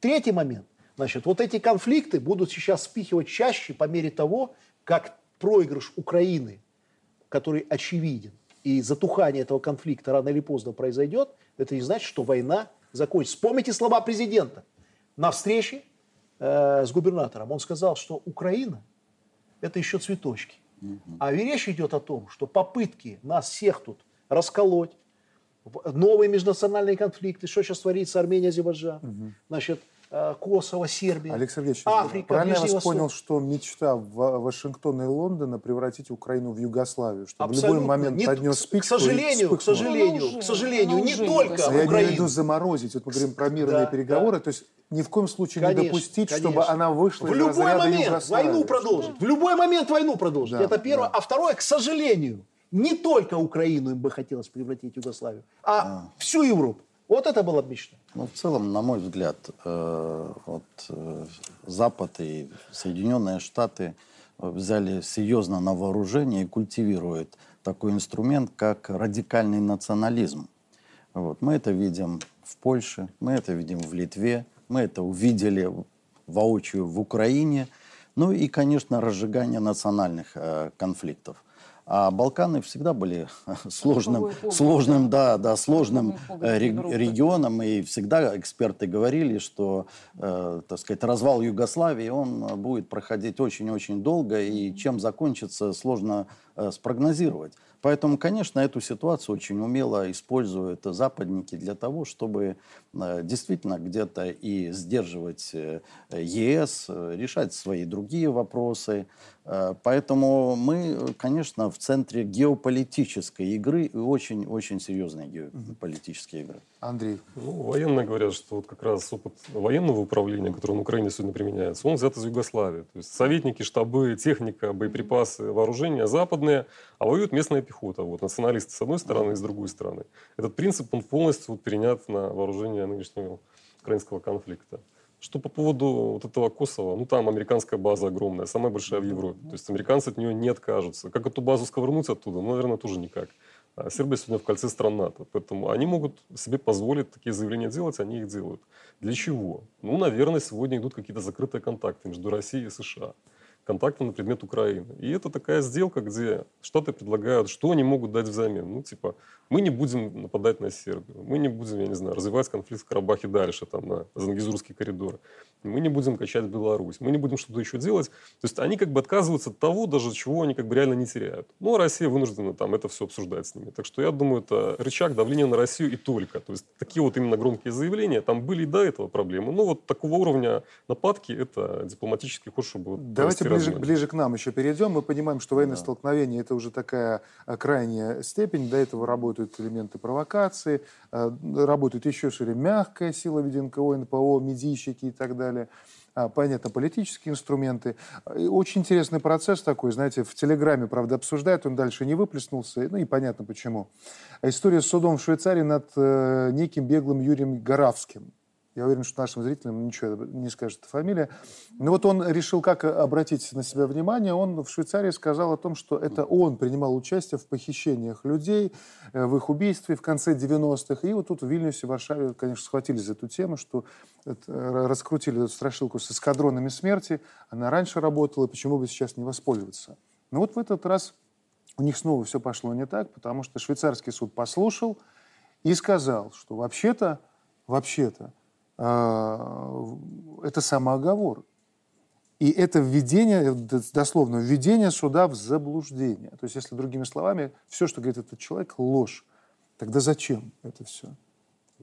Третий момент. Значит, вот эти конфликты будут сейчас спихивать чаще по мере того, как проигрыш Украины, который очевиден, и затухание этого конфликта рано или поздно произойдет, это не значит, что война закончится. Вспомните слова президента на встрече э, с губернатором, он сказал, что Украина – это еще цветочки. А речь идет о том, что попытки нас всех тут расколоть, новые межнациональные конфликты, что сейчас творится Армения, Азербайджан, угу. значит, Косово, Сербия, Алексей Сергеевич, Африка, правильно я вас Восток. понял, что мечта Вашингтона и Лондона превратить Украину в Югославию, что в любой момент не, поднес спичку К сожалению, к сожалению, к сожалению, не только Я имею в виду заморозить. Вот мы говорим про мирные да, переговоры, да. то есть ни в коем случае конечно, не допустить, конечно. чтобы она вышла в из любой момент войну продолжить. В любой момент войну продолжить. Да, Это первое. Да. А второе, к сожалению, не только Украину им бы хотелось превратить в Югославию, а, а. всю Европу. Вот это было бы мечта. Ну, в целом, на мой взгляд, э, вот, э, Запад и Соединенные Штаты взяли серьезно на вооружение и культивируют такой инструмент, как радикальный национализм. Вот. Мы это видим в Польше, мы это видим в Литве, мы это увидели воочию в Украине. Ну и, конечно, разжигание национальных э, конфликтов. А Балканы всегда были сложным, сложным, да, да, сложным э, регионом, и всегда эксперты говорили, что, э, так сказать, развал Югославии, он будет проходить очень-очень долго, и чем закончится, сложно э, спрогнозировать. Поэтому, конечно, эту ситуацию очень умело используют западники для того, чтобы э, действительно где-то и сдерживать э, ЕС, э, решать свои другие вопросы. Поэтому мы, конечно, в центре геополитической игры и очень-очень серьезной геополитической игры. Андрей. Ну, военные говорят, что вот как раз опыт военного управления, который на Украине сегодня применяется, он взят из Югославии. То есть советники, штабы, техника, боеприпасы, вооружения западные, а воюет местная пехота. Вот, националисты с одной стороны и с другой стороны. Этот принцип, он полностью вот, перенят на вооружение нынешнего украинского конфликта. Что по поводу вот этого Косово, ну там американская база огромная, самая большая в Европе. То есть американцы от нее не откажутся. Как эту базу сковырнуть оттуда? Ну, наверное, тоже никак. А Сербия сегодня в кольце стран НАТО. Поэтому они могут себе позволить такие заявления делать, они их делают. Для чего? Ну, наверное, сегодня идут какие-то закрытые контакты между Россией и США контакты на предмет Украины. И это такая сделка, где Штаты предлагают, что они могут дать взамен. Ну, типа, мы не будем нападать на Сербию, мы не будем, я не знаю, развивать конфликт в Карабахе дальше, там, на Зангизурский коридор, мы не будем качать Беларусь, мы не будем что-то еще делать. То есть они как бы отказываются от того, даже чего они как бы реально не теряют. Ну, а Россия вынуждена там это все обсуждать с ними. Так что я думаю, это рычаг давления на Россию и только. То есть такие вот именно громкие заявления, там были и до этого проблемы. Ну, вот такого уровня нападки, это дипломатический ход, чтобы... Давайте ближе, ближе к нам еще перейдем. Мы понимаем, что военное да. столкновение это уже такая э, крайняя степень. До этого работают элементы провокации, э, работают еще шире мягкая сила ВДНКО, НПО, медийщики и так далее а, понятно, политические инструменты. И очень интересный процесс такой, знаете, в Телеграме, правда, обсуждают, он дальше не выплеснулся, ну и понятно почему. История с судом в Швейцарии над э, неким беглым Юрием Горавским. Я уверен, что нашим зрителям ничего не скажет эта фамилия. Но вот он решил, как обратить на себя внимание. Он в Швейцарии сказал о том, что это он принимал участие в похищениях людей, э, в их убийстве в конце 90-х. И вот тут в Вильнюсе, в Варшаве, конечно, схватились за эту тему, что это, раскрутили эту страшилку с эскадронами смерти. Она раньше работала, почему бы сейчас не воспользоваться? Но вот в этот раз у них снова все пошло не так, потому что швейцарский суд послушал и сказал, что вообще-то, вообще-то, это самооговор. И это введение, дословно, введение суда в заблуждение. То есть, если другими словами, все, что говорит этот человек, ложь. Тогда зачем это все?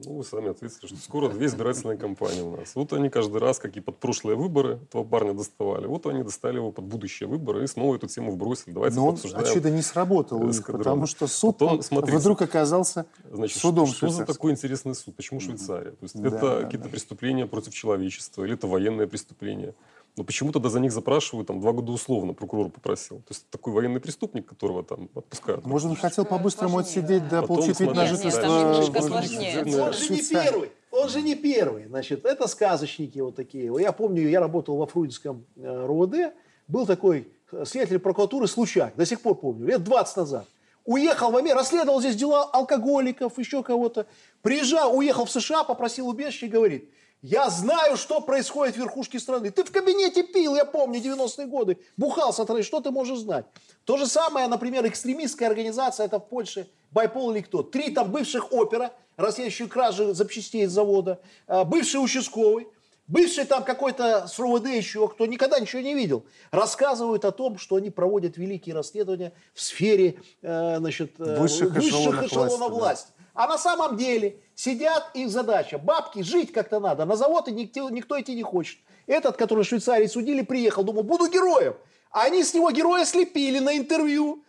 Ну, вы сами ответили, что скоро две избирательные кампании у нас. Вот они каждый раз, как и под прошлые выборы, этого парня доставали. Вот они достали его под будущие выборы и снова эту тему вбросили. Давайте Но он, очевидно, не сработал у них, потому что суд Потом, смотрите, вдруг оказался значит, судом Что, что за такой интересный суд? Почему Швейцария? То есть да, это да, какие-то да. преступления против человечества или это военное преступление? Но почему тогда за них запрашивают, там, два года условно прокурор попросил. То есть такой военный преступник, которого там отпускают. Может, он хотел по-быстрому отсидеть, да, получить вид на жительство. Он же не первый. Он же не первый. Значит, это сказочники вот такие. Я помню, я работал во Фрунзенском э, РОВД. Был такой э, следователь прокуратуры Случак. До сих пор помню. Лет 20 назад. Уехал в Америку, расследовал здесь дела алкоголиков, еще кого-то. Приезжал, уехал в США, попросил убежище и говорит, я знаю, что происходит в верхушке страны. Ты в кабинете пил, я помню, 90-е годы. Бухал с что ты можешь знать? То же самое, например, экстремистская организация, это в Польше, Байпол или кто. Три там бывших опера, расследующие кражи запчастей из завода, а, бывший участковый, бывший там какой-то с РОВД еще, кто никогда ничего не видел, рассказывают о том, что они проводят великие расследования в сфере э, значит, э, высших, высших эшелонов власти. власти. А на самом деле сидят, их задача, бабки, жить как-то надо. На завод никто, никто идти не хочет. Этот, который в Швейцарии судили, приехал, думал, буду героем. А они с него героя слепили на интервью.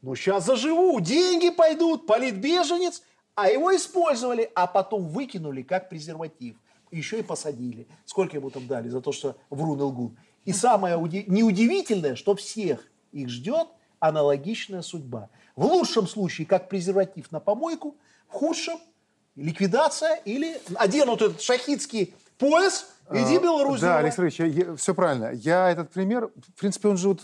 Ну, сейчас заживу, деньги пойдут, политбеженец. А его использовали, а потом выкинули как презерватив. Еще и посадили. Сколько ему там дали за то, что врун и лгун. И самое неудивительное, что всех их ждет аналогичная судьба. В лучшем случае, как презерватив на помойку – худшем ликвидация или оденут этот шахидский пояс, иди Беларусь. Да, Алексей Ильич, все правильно. Я этот пример, в принципе, он же вот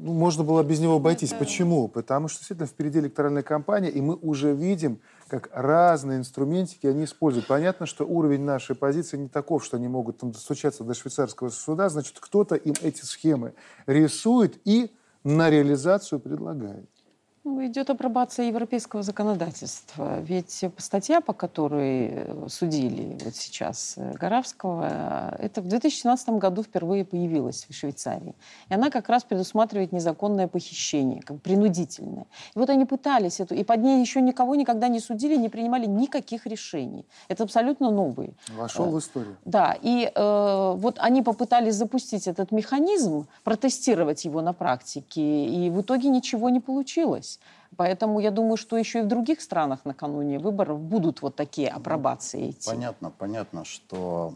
ну, можно было без него обойтись. Да. Почему? Потому что действительно впереди электоральная кампания, и мы уже видим, как разные инструментики они используют. Понятно, что уровень нашей позиции не таков, что они могут там достучаться до швейцарского суда. Значит, кто-то им эти схемы рисует и на реализацию предлагает. Ну, идет апробация европейского законодательства. Ведь статья, по которой э, судили вот сейчас э, Горавского, э, это в 2017 году впервые появилась в Швейцарии. И она как раз предусматривает незаконное похищение, как принудительное. И вот они пытались эту, и под ней еще никого никогда не судили, не принимали никаких решений. Это абсолютно новый. Вошел в историю. Да, и э, вот они попытались запустить этот механизм, протестировать его на практике, и в итоге ничего не получилось. Поэтому я думаю, что еще и в других странах накануне выборов будут вот такие апробации идти. Понятно, понятно, что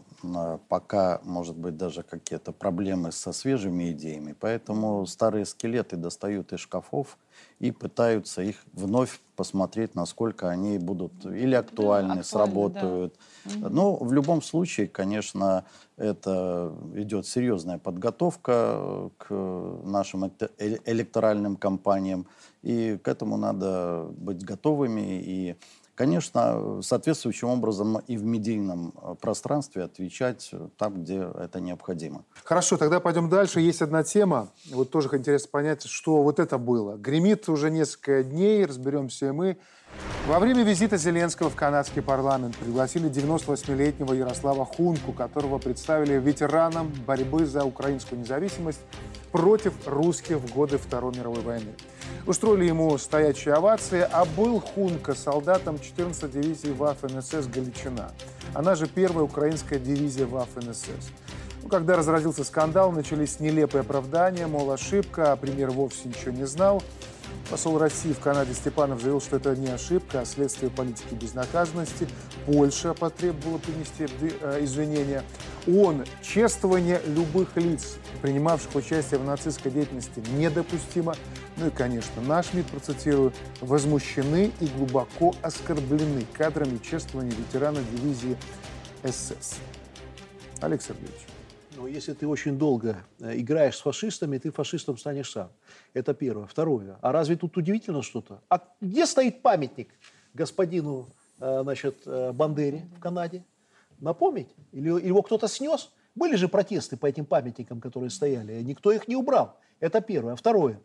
пока, может быть, даже какие-то проблемы со свежими идеями, поэтому старые скелеты достают из шкафов и пытаются их вновь посмотреть, насколько они будут или актуальны, да, сработают. Да. Но в любом случае, конечно, это идет серьезная подготовка к нашим электоральным кампаниям, и к этому надо быть готовыми и конечно, соответствующим образом и в медийном э, пространстве отвечать там, где это необходимо. Хорошо, тогда пойдем дальше. Есть одна тема, вот тоже интересно понять, что вот это было. Гремит уже несколько дней, разберемся и мы. Во время визита Зеленского в канадский парламент пригласили 98-летнего Ярослава Хунку, которого представили ветераном борьбы за украинскую независимость против русских в годы Второй мировой войны. Устроили ему стоячие овации, а был Хунка солдатом 14-й дивизии ВАФ-НСС «Галичина». Она же первая украинская дивизия ВАФ-НСС. Ну, когда разразился скандал, начались нелепые оправдания, мол, ошибка, а премьер вовсе ничего не знал. Посол России в Канаде Степанов заявил, что это не ошибка, а следствие политики безнаказанности. Польша потребовала принести э, извинения. Он чествование любых лиц, принимавших участие в нацистской деятельности, недопустимо. Ну и, конечно, наш МИД, процитирую, возмущены и глубоко оскорблены кадрами чествования ветерана дивизии СС. Олег Сергеевич. Ну, если ты очень долго э, играешь с фашистами, ты фашистом станешь сам. Это первое. Второе. А разве тут удивительно что-то? А где стоит памятник господину э, значит, э, Бандере в Канаде? Напомнить? Или его кто-то снес? Были же протесты по этим памятникам, которые стояли. Никто их не убрал. Это первое. Второе.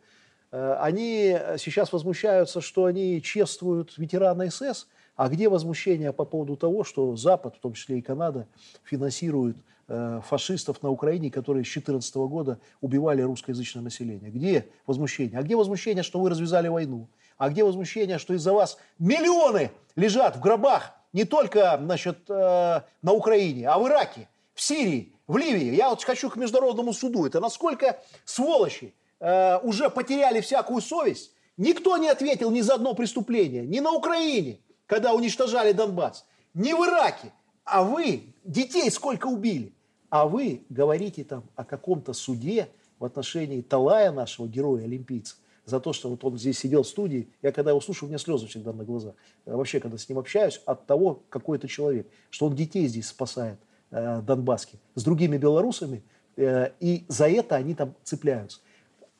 Они сейчас возмущаются, что они чествуют ветерана СС. А где возмущение по поводу того, что Запад, в том числе и Канада, финансирует Э, фашистов на Украине, которые с 2014 года убивали русскоязычное население. Где возмущение? А где возмущение, что вы развязали войну? А где возмущение, что из-за вас миллионы лежат в гробах не только значит, э, на Украине, а в Ираке, в Сирии, в Ливии? Я вот хочу к международному суду. Это насколько сволочи э, уже потеряли всякую совесть? Никто не ответил ни за одно преступление. Ни на Украине, когда уничтожали Донбасс, ни в Ираке. А вы детей сколько убили? А вы говорите там о каком-то суде в отношении Талая, нашего героя-олимпийца, за то, что вот он здесь сидел в студии. Я когда его слушаю, у меня слезы всегда на глазах. Вообще, когда с ним общаюсь, от того, какой это человек. Что он детей здесь спасает, э, донбасских, с другими белорусами. Э, и за это они там цепляются.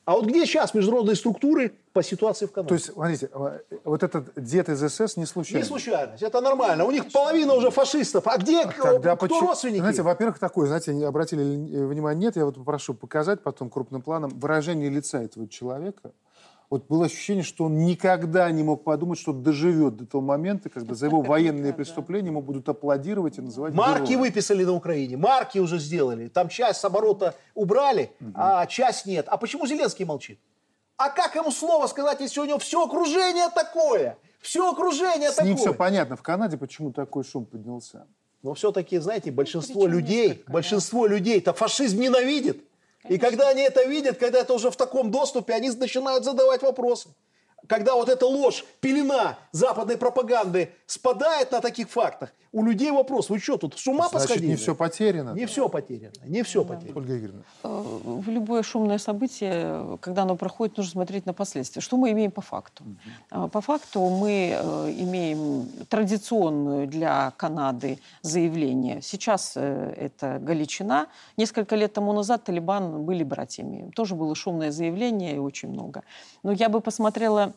А вот где сейчас международные структуры по ситуации в Канаде? То есть, смотрите, а, вот этот дед из СС не случайно? Не случайность, это нормально. У них половина уже фашистов. А где Тогда кто почему? родственники? Знаете, во-первых, такое, знаете, обратили внимание, нет, я вот попрошу показать потом крупным планом выражение лица этого человека – вот было ощущение, что он никогда не мог подумать, что доживет до того момента, когда за его военные преступления ему будут аплодировать и называть Марки героем. выписали на Украине, марки уже сделали. Там часть с оборота убрали, угу. а часть нет. А почему Зеленский молчит? А как ему слово сказать, если у него все окружение такое? Все окружение С такое. С ним все понятно. В Канаде почему такой шум поднялся? Но все-таки, знаете, большинство людей, большинство людей-то фашизм ненавидит. И когда они это видят, когда это уже в таком доступе, они начинают задавать вопросы. Когда вот эта ложь, пелена западной пропаганды спадает на таких фактах, у людей вопрос, вы что, тут с ума Значит, посходили? не все потеряно. Не все потеряно, не все да. потеряно. Ольга Игоревна. Э, в любое шумное событие, когда оно проходит, нужно смотреть на последствия. Что мы имеем по факту? Угу. По факту мы э, имеем традиционную для Канады заявление. Сейчас это Галичина. Несколько лет тому назад Талибан были братьями. Тоже было шумное заявление и очень много. Но я бы посмотрела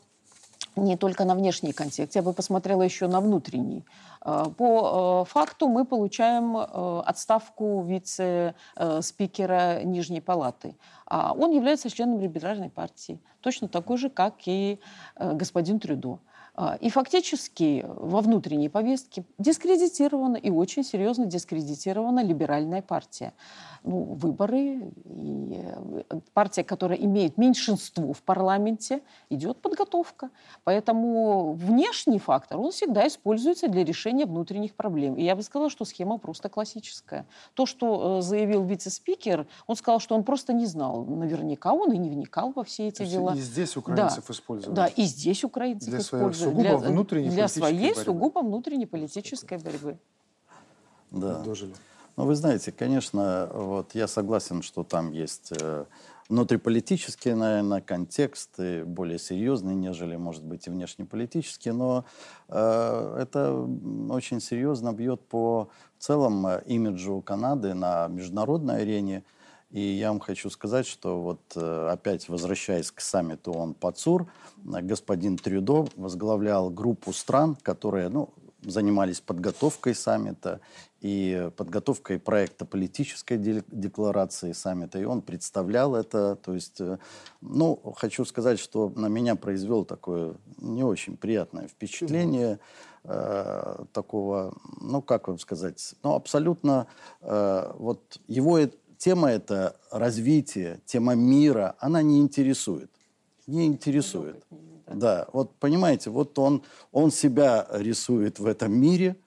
не только на внешний контекст, я бы посмотрела еще на внутренний. Э, по э, факту мы получаем э, отставку вице-спикера Нижней Палаты. А он является членом либеральной партии, точно такой же, как и господин Трюдо. И фактически во внутренней повестке дискредитирована и очень серьезно дискредитирована либеральная партия ну, выборы, и э, партия, которая имеет меньшинство в парламенте, идет подготовка. Поэтому внешний фактор, он всегда используется для решения внутренних проблем. И я бы сказала, что схема просто классическая. То, что э, заявил вице-спикер, он сказал, что он просто не знал. Наверняка он и не вникал во все эти дела. И здесь украинцев да. используют. Да, и здесь украинцев для используют. Своей, сугубо для, внутренней для своей борьбы. сугубо внутренней политической борьбы. Да. Дожили. Ну, вы знаете, конечно, вот я согласен, что там есть э, внутриполитический, наверное, контекст, и более серьезный, нежели, может быть, и внешнеполитический, но э, это очень серьезно бьет по целом э, имиджу Канады на международной арене. И я вам хочу сказать, что вот э, опять возвращаясь к саммиту ООН ПАЦУР, господин Трюдо возглавлял группу стран, которые, ну, занимались подготовкой саммита и подготовкой проекта политической декларации саммита, и он представлял это. То есть, э, ну, хочу сказать, что на меня произвел такое не очень приятное впечатление э, такого, ну, как вам сказать, ну, абсолютно, э, вот его тема это развитие, тема мира, она не интересует. Не интересует. Да, вот понимаете, вот он, он себя рисует в этом мире –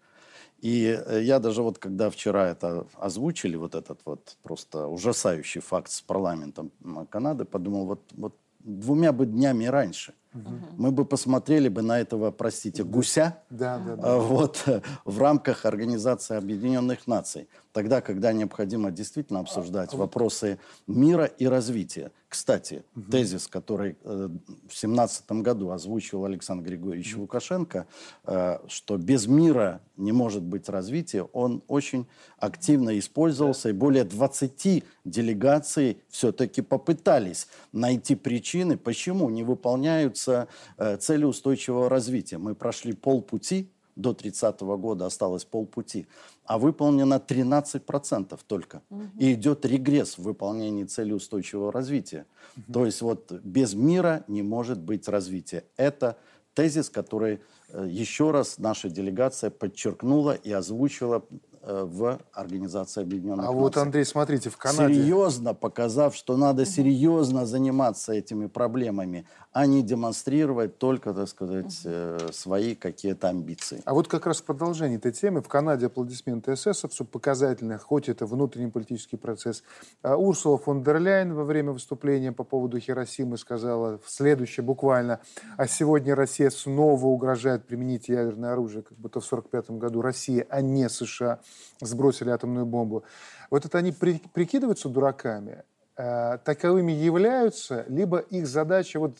и э, я даже вот, когда вчера это озвучили, вот этот вот просто ужасающий факт с парламентом Канады, подумал, вот, вот двумя бы днями раньше угу. мы бы посмотрели бы на этого, простите, гуся да, да, да. вот, в рамках Организации Объединенных Наций, тогда, когда необходимо действительно обсуждать а, вопросы мира и развития. Кстати, угу. тезис, который э, в семнадцатом году озвучил Александр Григорьевич угу. Лукашенко, э, что без мира не может быть развития, он очень активно использовался, и более 20 делегаций все-таки попытались найти причины, почему не выполняются э, цели устойчивого развития. Мы прошли полпути, до 30 -го года осталось полпути, а выполнено 13% только. Угу. И идет регресс в выполнении цели устойчивого развития. Угу. То есть вот без мира не может быть развития. Это тезис, который э, еще раз наша делегация подчеркнула и озвучила в Организации Объединенных а Наций. А вот, Андрей, смотрите, в Канаде... Серьезно показав, что надо серьезно заниматься этими проблемами, а не демонстрировать только, так сказать, э, свои какие-то амбиции. А вот как раз в продолжении этой темы. В Канаде аплодисменты эсэсовцу показательны, хоть это внутренний политический процесс. А Урсула фон дер Ляйн во время выступления по поводу Хиросимы сказала следующее буквально. А сегодня Россия снова угрожает применить ядерное оружие, как будто в 1945 году Россия, а не США сбросили атомную бомбу. Вот это они при, прикидываются дураками, э, таковыми являются, либо их задача вот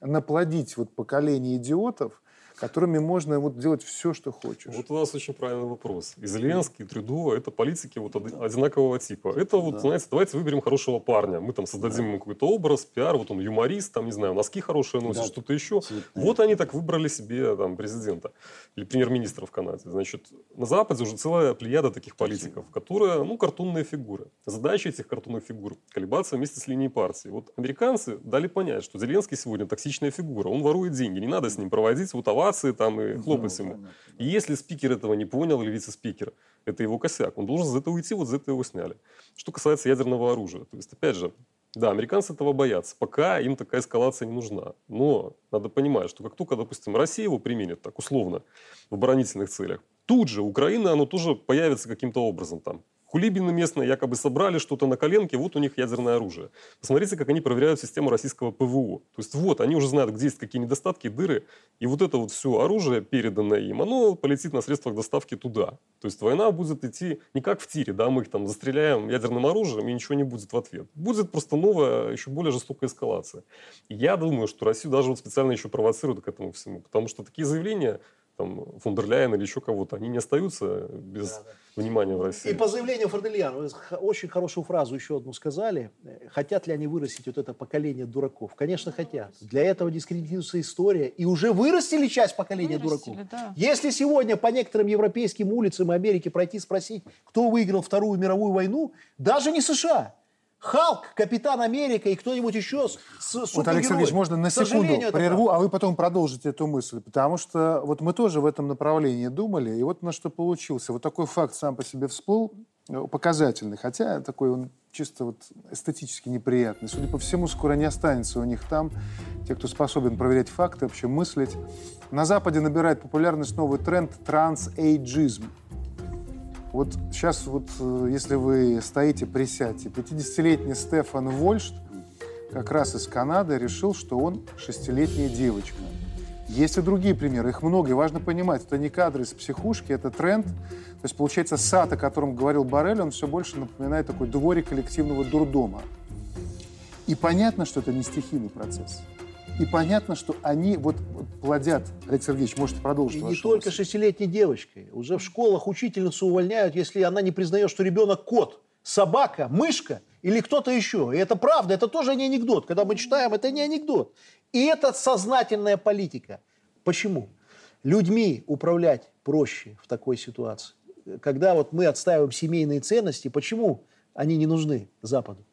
наплодить вот поколение идиотов, которыми можно вот делать все, что хочешь. Вот у нас очень правильный вопрос. И Зеленский, и Трюдова – это политики вот одинакового типа. Это вот, да. знаете, давайте выберем хорошего парня. Мы там создадим да. ему какой-то образ, пиар, вот он юморист, там, не знаю, носки хорошие носит, да. что-то еще. Цветные. Вот они так выбрали себе там президента или премьер-министра в Канаде. Значит, на Западе уже целая плеяда таких политиков, которые, ну, картонные фигуры. Задача этих картонных фигур – колебаться вместе с линией партии. Вот американцы дали понять, что Зеленский сегодня токсичная фигура, он ворует деньги, не надо с ним проводить вот овации овации там и хлопать ему. И если спикер этого не понял или вице-спикер, это его косяк. Он должен за это уйти, вот за это его сняли. Что касается ядерного оружия. То есть, опять же, да, американцы этого боятся. Пока им такая эскалация не нужна. Но надо понимать, что как только, допустим, Россия его применит, так условно, в оборонительных целях, тут же Украина, оно тоже появится каким-то образом там. Хулибины местные якобы собрали что-то на коленке, вот у них ядерное оружие. Посмотрите, как они проверяют систему российского ПВО. То есть вот, они уже знают, где есть какие недостатки, дыры, и вот это вот все оружие, переданное им, оно полетит на средствах доставки туда. То есть война будет идти не как в тире, да, мы их там застреляем ядерным оружием, и ничего не будет в ответ. Будет просто новая, еще более жестокая эскалация. Я думаю, что Россию даже вот специально еще провоцируют к этому всему, потому что такие заявления там, Фондерляйн или еще кого-то, они не остаются без да, да. внимания в России. И по заявлению Фондерляйна, вы очень хорошую фразу еще одну сказали. Хотят ли они вырастить вот это поколение дураков? Конечно, хотят. Для этого дискредитируется история. И уже вырастили часть поколения вырастили, дураков. Да. Если сегодня по некоторым европейским улицам Америки пройти спросить, кто выиграл Вторую мировую войну, даже не США, Халк, Капитан Америка и кто-нибудь еще с, с Вот, Алексей Ильич, можно на секунду прерву, а вы потом продолжите эту мысль. Потому что вот мы тоже в этом направлении думали, и вот на что получился. Вот такой факт сам по себе всплыл, э, показательный, хотя такой он чисто вот эстетически неприятный. Судя по всему, скоро не останется у них там, те, кто способен проверять факты, вообще мыслить. На Западе набирает популярность новый тренд трансэйджизм. Вот сейчас вот, э, если вы стоите, присядьте, 50-летний Стефан Вольшт, как раз из Канады, решил, что он шестилетняя девочка. Есть и другие примеры, их много, и важно понимать, это не кадры из психушки, это тренд. То есть, получается, сад, о котором говорил Барель, он все больше напоминает такой дворик коллективного дурдома. И понятно, что это не стихийный процесс. И понятно, что они вот, плодят. Алексей Сергеевич, можете продолжить. И не только шестилетней девочкой. Уже в школах учительницу увольняют, если она не признает, что ребенок кот, собака, мышка или кто-то еще. И это правда, это тоже не анекдот. Когда мы читаем, это не анекдот. И это сознательная политика. Почему? Людьми управлять проще в такой ситуации. Когда вот мы отстаиваем семейные ценности, почему они не нужны Западу?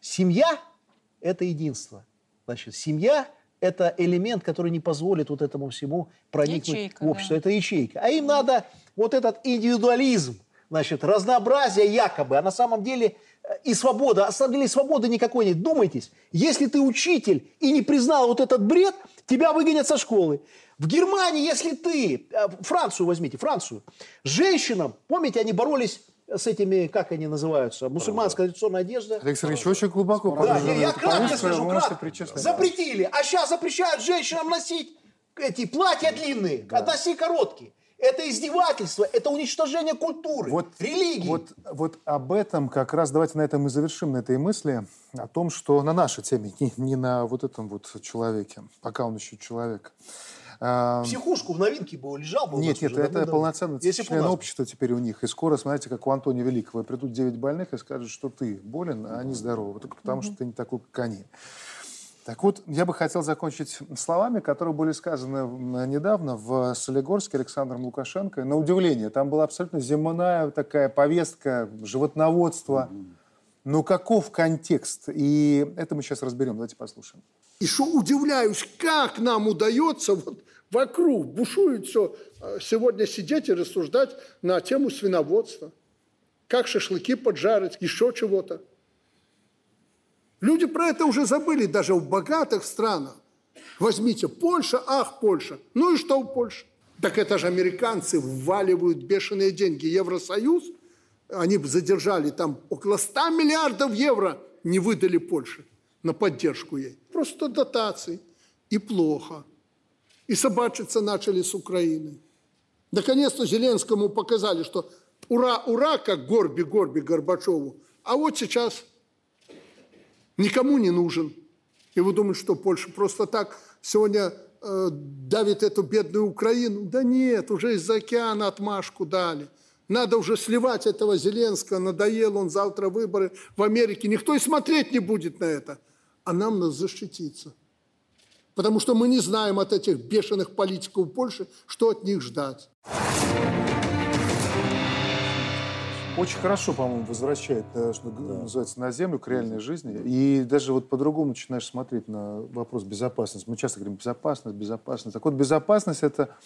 Семья – это единство. Значит, семья это элемент, который не позволит вот этому всему проникнуть ячейка, в общество. Да. Это ячейка. А им надо вот этот индивидуализм, значит, разнообразие якобы, а на самом деле э, и свобода. А на самом деле свободы никакой нет. Думайтесь, если ты учитель и не признал вот этот бред, тебя выгонят со школы. В Германии, если ты, э, Францию возьмите, Францию, женщинам, помните, они боролись с этими, как они называются, мусульманская традиционная одежда. Алексей Ильич, очень глубоко. Да, я, я кратко скажу, кратко. Запретили, а сейчас запрещают женщинам носить эти платья длинные, да. носи короткие. Это издевательство, это уничтожение культуры, вот, религии. Вот, вот об этом как раз давайте на этом и завершим, на этой мысли, о том, что на нашей теме, не, не на вот этом вот человеке, пока он еще человек. Психушку в новинке бы лежал бы. Нет, нет, уже, это полноценное член общества теперь у них. И скоро, смотрите, как у Антония Великого, придут 9 больных и скажут, что ты болен, а они здоровы. Только потому, что ты не такой, как они. Так вот, я бы хотел закончить словами, которые были сказаны недавно в Солигорске Александром Лукашенко. На удивление, там была абсолютно земная такая повестка животноводства. Но каков контекст? И это мы сейчас разберем. Давайте послушаем. И что удивляюсь, как нам удается вот вокруг бушует все, э, сегодня сидеть и рассуждать на тему свиноводства. Как шашлыки поджарить, еще чего-то. Люди про это уже забыли даже в богатых странах. Возьмите Польша, ах, Польша. Ну и что в Польше? Так это же американцы вваливают бешеные деньги. Евросоюз, они задержали там около 100 миллиардов евро, не выдали Польше на поддержку ей. Просто дотации. И плохо. И собачиться начали с Украины. Наконец-то Зеленскому показали, что ура, ура, как горби, горби Горбачеву. А вот сейчас никому не нужен. И вы думаете, что Польша просто так сегодня э, давит эту бедную Украину? Да нет, уже из-за океана отмашку дали. Надо уже сливать этого Зеленского, надоел он, завтра выборы в Америке. Никто и смотреть не будет на это а нам надо защититься. Потому что мы не знаем от этих бешеных политиков Польши, что от них ждать. Очень хорошо, по-моему, возвращает, э, что да. называется, на землю, к реальной жизни. И даже вот по-другому начинаешь смотреть на вопрос безопасности. Мы часто говорим безопасность, безопасность. Так вот, безопасность это,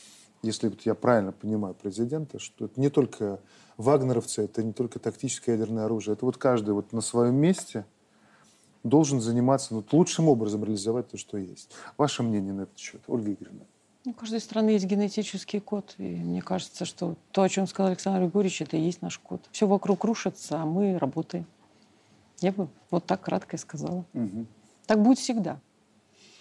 если вот я правильно понимаю президента, что это не только вагнеровцы, это не только тактическое ядерное оружие, это вот каждый вот на своем месте – должен заниматься ну, лучшим образом реализовать то, что есть. Ваше мнение на этот счет, Ольга Игоревна? У каждой страны есть генетический код. И мне кажется, что то, о чем сказал Александр Григорьевич, это и есть наш код. Все вокруг рушится, а мы работаем. Я бы вот так кратко и сказала. Угу. Так будет всегда.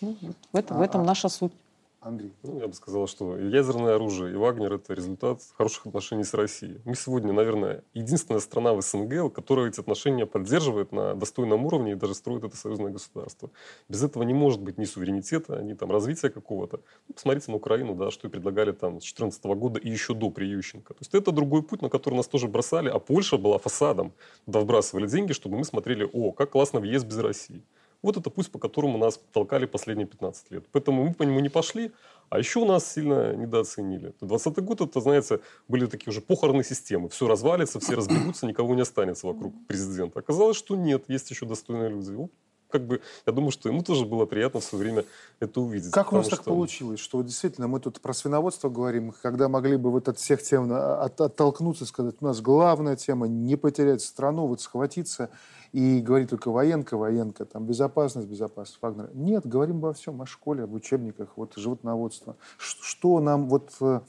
Ну, вот в, этом, а, в этом наша суть. Андрей? Ну, я бы сказал, что ядерное оружие, и Вагнер – это результат хороших отношений с Россией. Мы сегодня, наверное, единственная страна в СНГ, которая эти отношения поддерживает на достойном уровне и даже строит это союзное государство. Без этого не может быть ни суверенитета, ни там развития какого-то. Ну, посмотрите на Украину, да, что и предлагали там с 2014 года и еще до при Ющенко. То есть это другой путь, на который нас тоже бросали, а Польша была фасадом. Туда вбрасывали деньги, чтобы мы смотрели, о, как классно въезд без России. Вот это путь, по которому нас толкали последние 15 лет. Поэтому мы по нему не пошли, а еще у нас сильно недооценили. 20 год, это, знаете, были такие уже похоронные системы. Все развалится, все разбегутся, никого не останется вокруг президента. Оказалось, что нет, есть еще достойные люди. как бы, я думаю, что ему тоже было приятно в свое время это увидеть. Как у нас что... так получилось, что действительно мы тут про свиноводство говорим, когда могли бы вот от всех тем от, оттолкнуться, сказать, у нас главная тема не потерять страну, вот схватиться и говорить только военка, военка, там, безопасность, безопасность Вагнера. Нет, говорим обо всем, о школе, об учебниках, вот животноводство. Что нам вот э,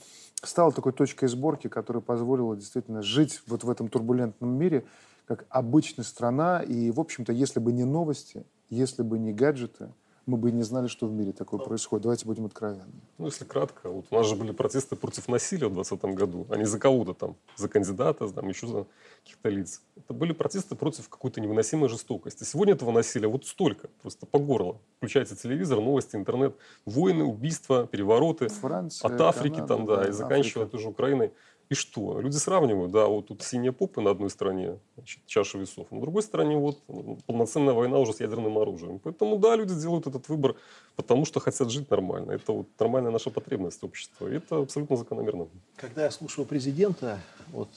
стало такой точкой сборки, которая позволила действительно жить вот в этом турбулентном мире, как обычная страна. И, в общем-то, если бы не новости, если бы не гаджеты, мы бы не знали, что в мире такое происходит. Давайте будем откровенны. Ну, если кратко, вот у нас же были протесты против насилия в 2020 году, а не за кого-то там, за кандидата, там, еще за каких-то лиц. Это были протесты против какой-то невыносимой жестокости. Сегодня этого насилия вот столько, просто по горло. Включайте телевизор, новости, интернет, войны, убийства, перевороты. Франция, от Африки Канада, там, да, и заканчивая тоже Украиной. И что? Люди сравнивают, да, вот тут синие попы на одной стороне, значит, чаша весов, на другой стороне вот полноценная война уже с ядерным оружием. Поэтому, да, люди делают этот выбор, потому что хотят жить нормально. Это вот нормальная наша потребность общества. И это абсолютно закономерно. Когда я слушаю президента, вот,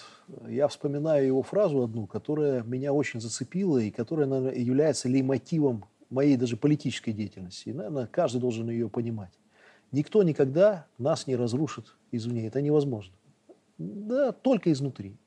я вспоминаю его фразу одну, которая меня очень зацепила и которая, наверное, является леймотивом моей даже политической деятельности. И, наверное, каждый должен ее понимать. Никто никогда нас не разрушит извне. Это невозможно. Да, только изнутри.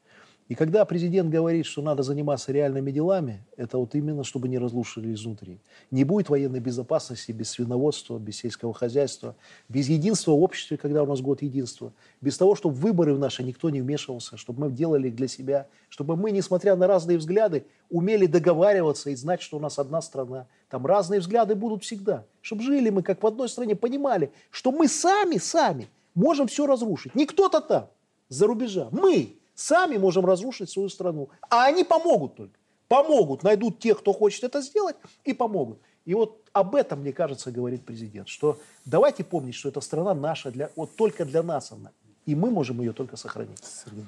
И когда президент говорит, что надо заниматься реальными делами, это вот именно, чтобы не разрушили изнутри. Не будет военной безопасности без свиноводства, без сельского хозяйства, без единства в обществе, когда у нас год единства, без того, чтобы в выборы в наши никто не вмешивался, чтобы мы делали их для себя, чтобы мы, несмотря на разные взгляды, умели договариваться и знать, что у нас одна страна. Там разные взгляды будут всегда. Чтобы жили мы как в одной стране, понимали, что мы сами, сами можем все разрушить. Не кто-то там за рубежа. Мы сами можем разрушить свою страну. А они помогут только. Помогут, найдут тех, кто хочет это сделать, и помогут. И вот об этом, мне кажется, говорит президент, что давайте помнить, что эта страна наша, для, вот только для нас она. И мы можем ее только сохранить. Сергей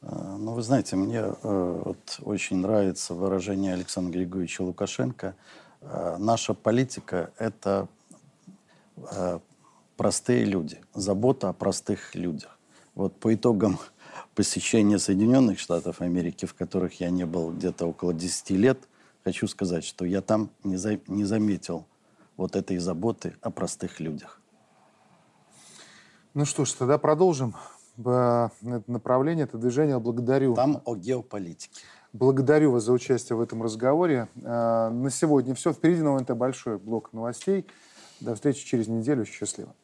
а, ну, вы знаете, мне э, вот очень нравится выражение Александра Григорьевича Лукашенко. Э, наша политика – это э, простые люди, забота о простых людях. Вот по итогам посещения Соединенных Штатов Америки, в которых я не был где-то около 10 лет, хочу сказать, что я там не, за, не заметил вот этой заботы о простых людях. Ну что ж, тогда продолжим это направление, это движение. Благодарю. Там о геополитике. Благодарю вас за участие в этом разговоре. А, на сегодня все. Впереди на НТ большой блок новостей. До встречи через неделю. Счастливо.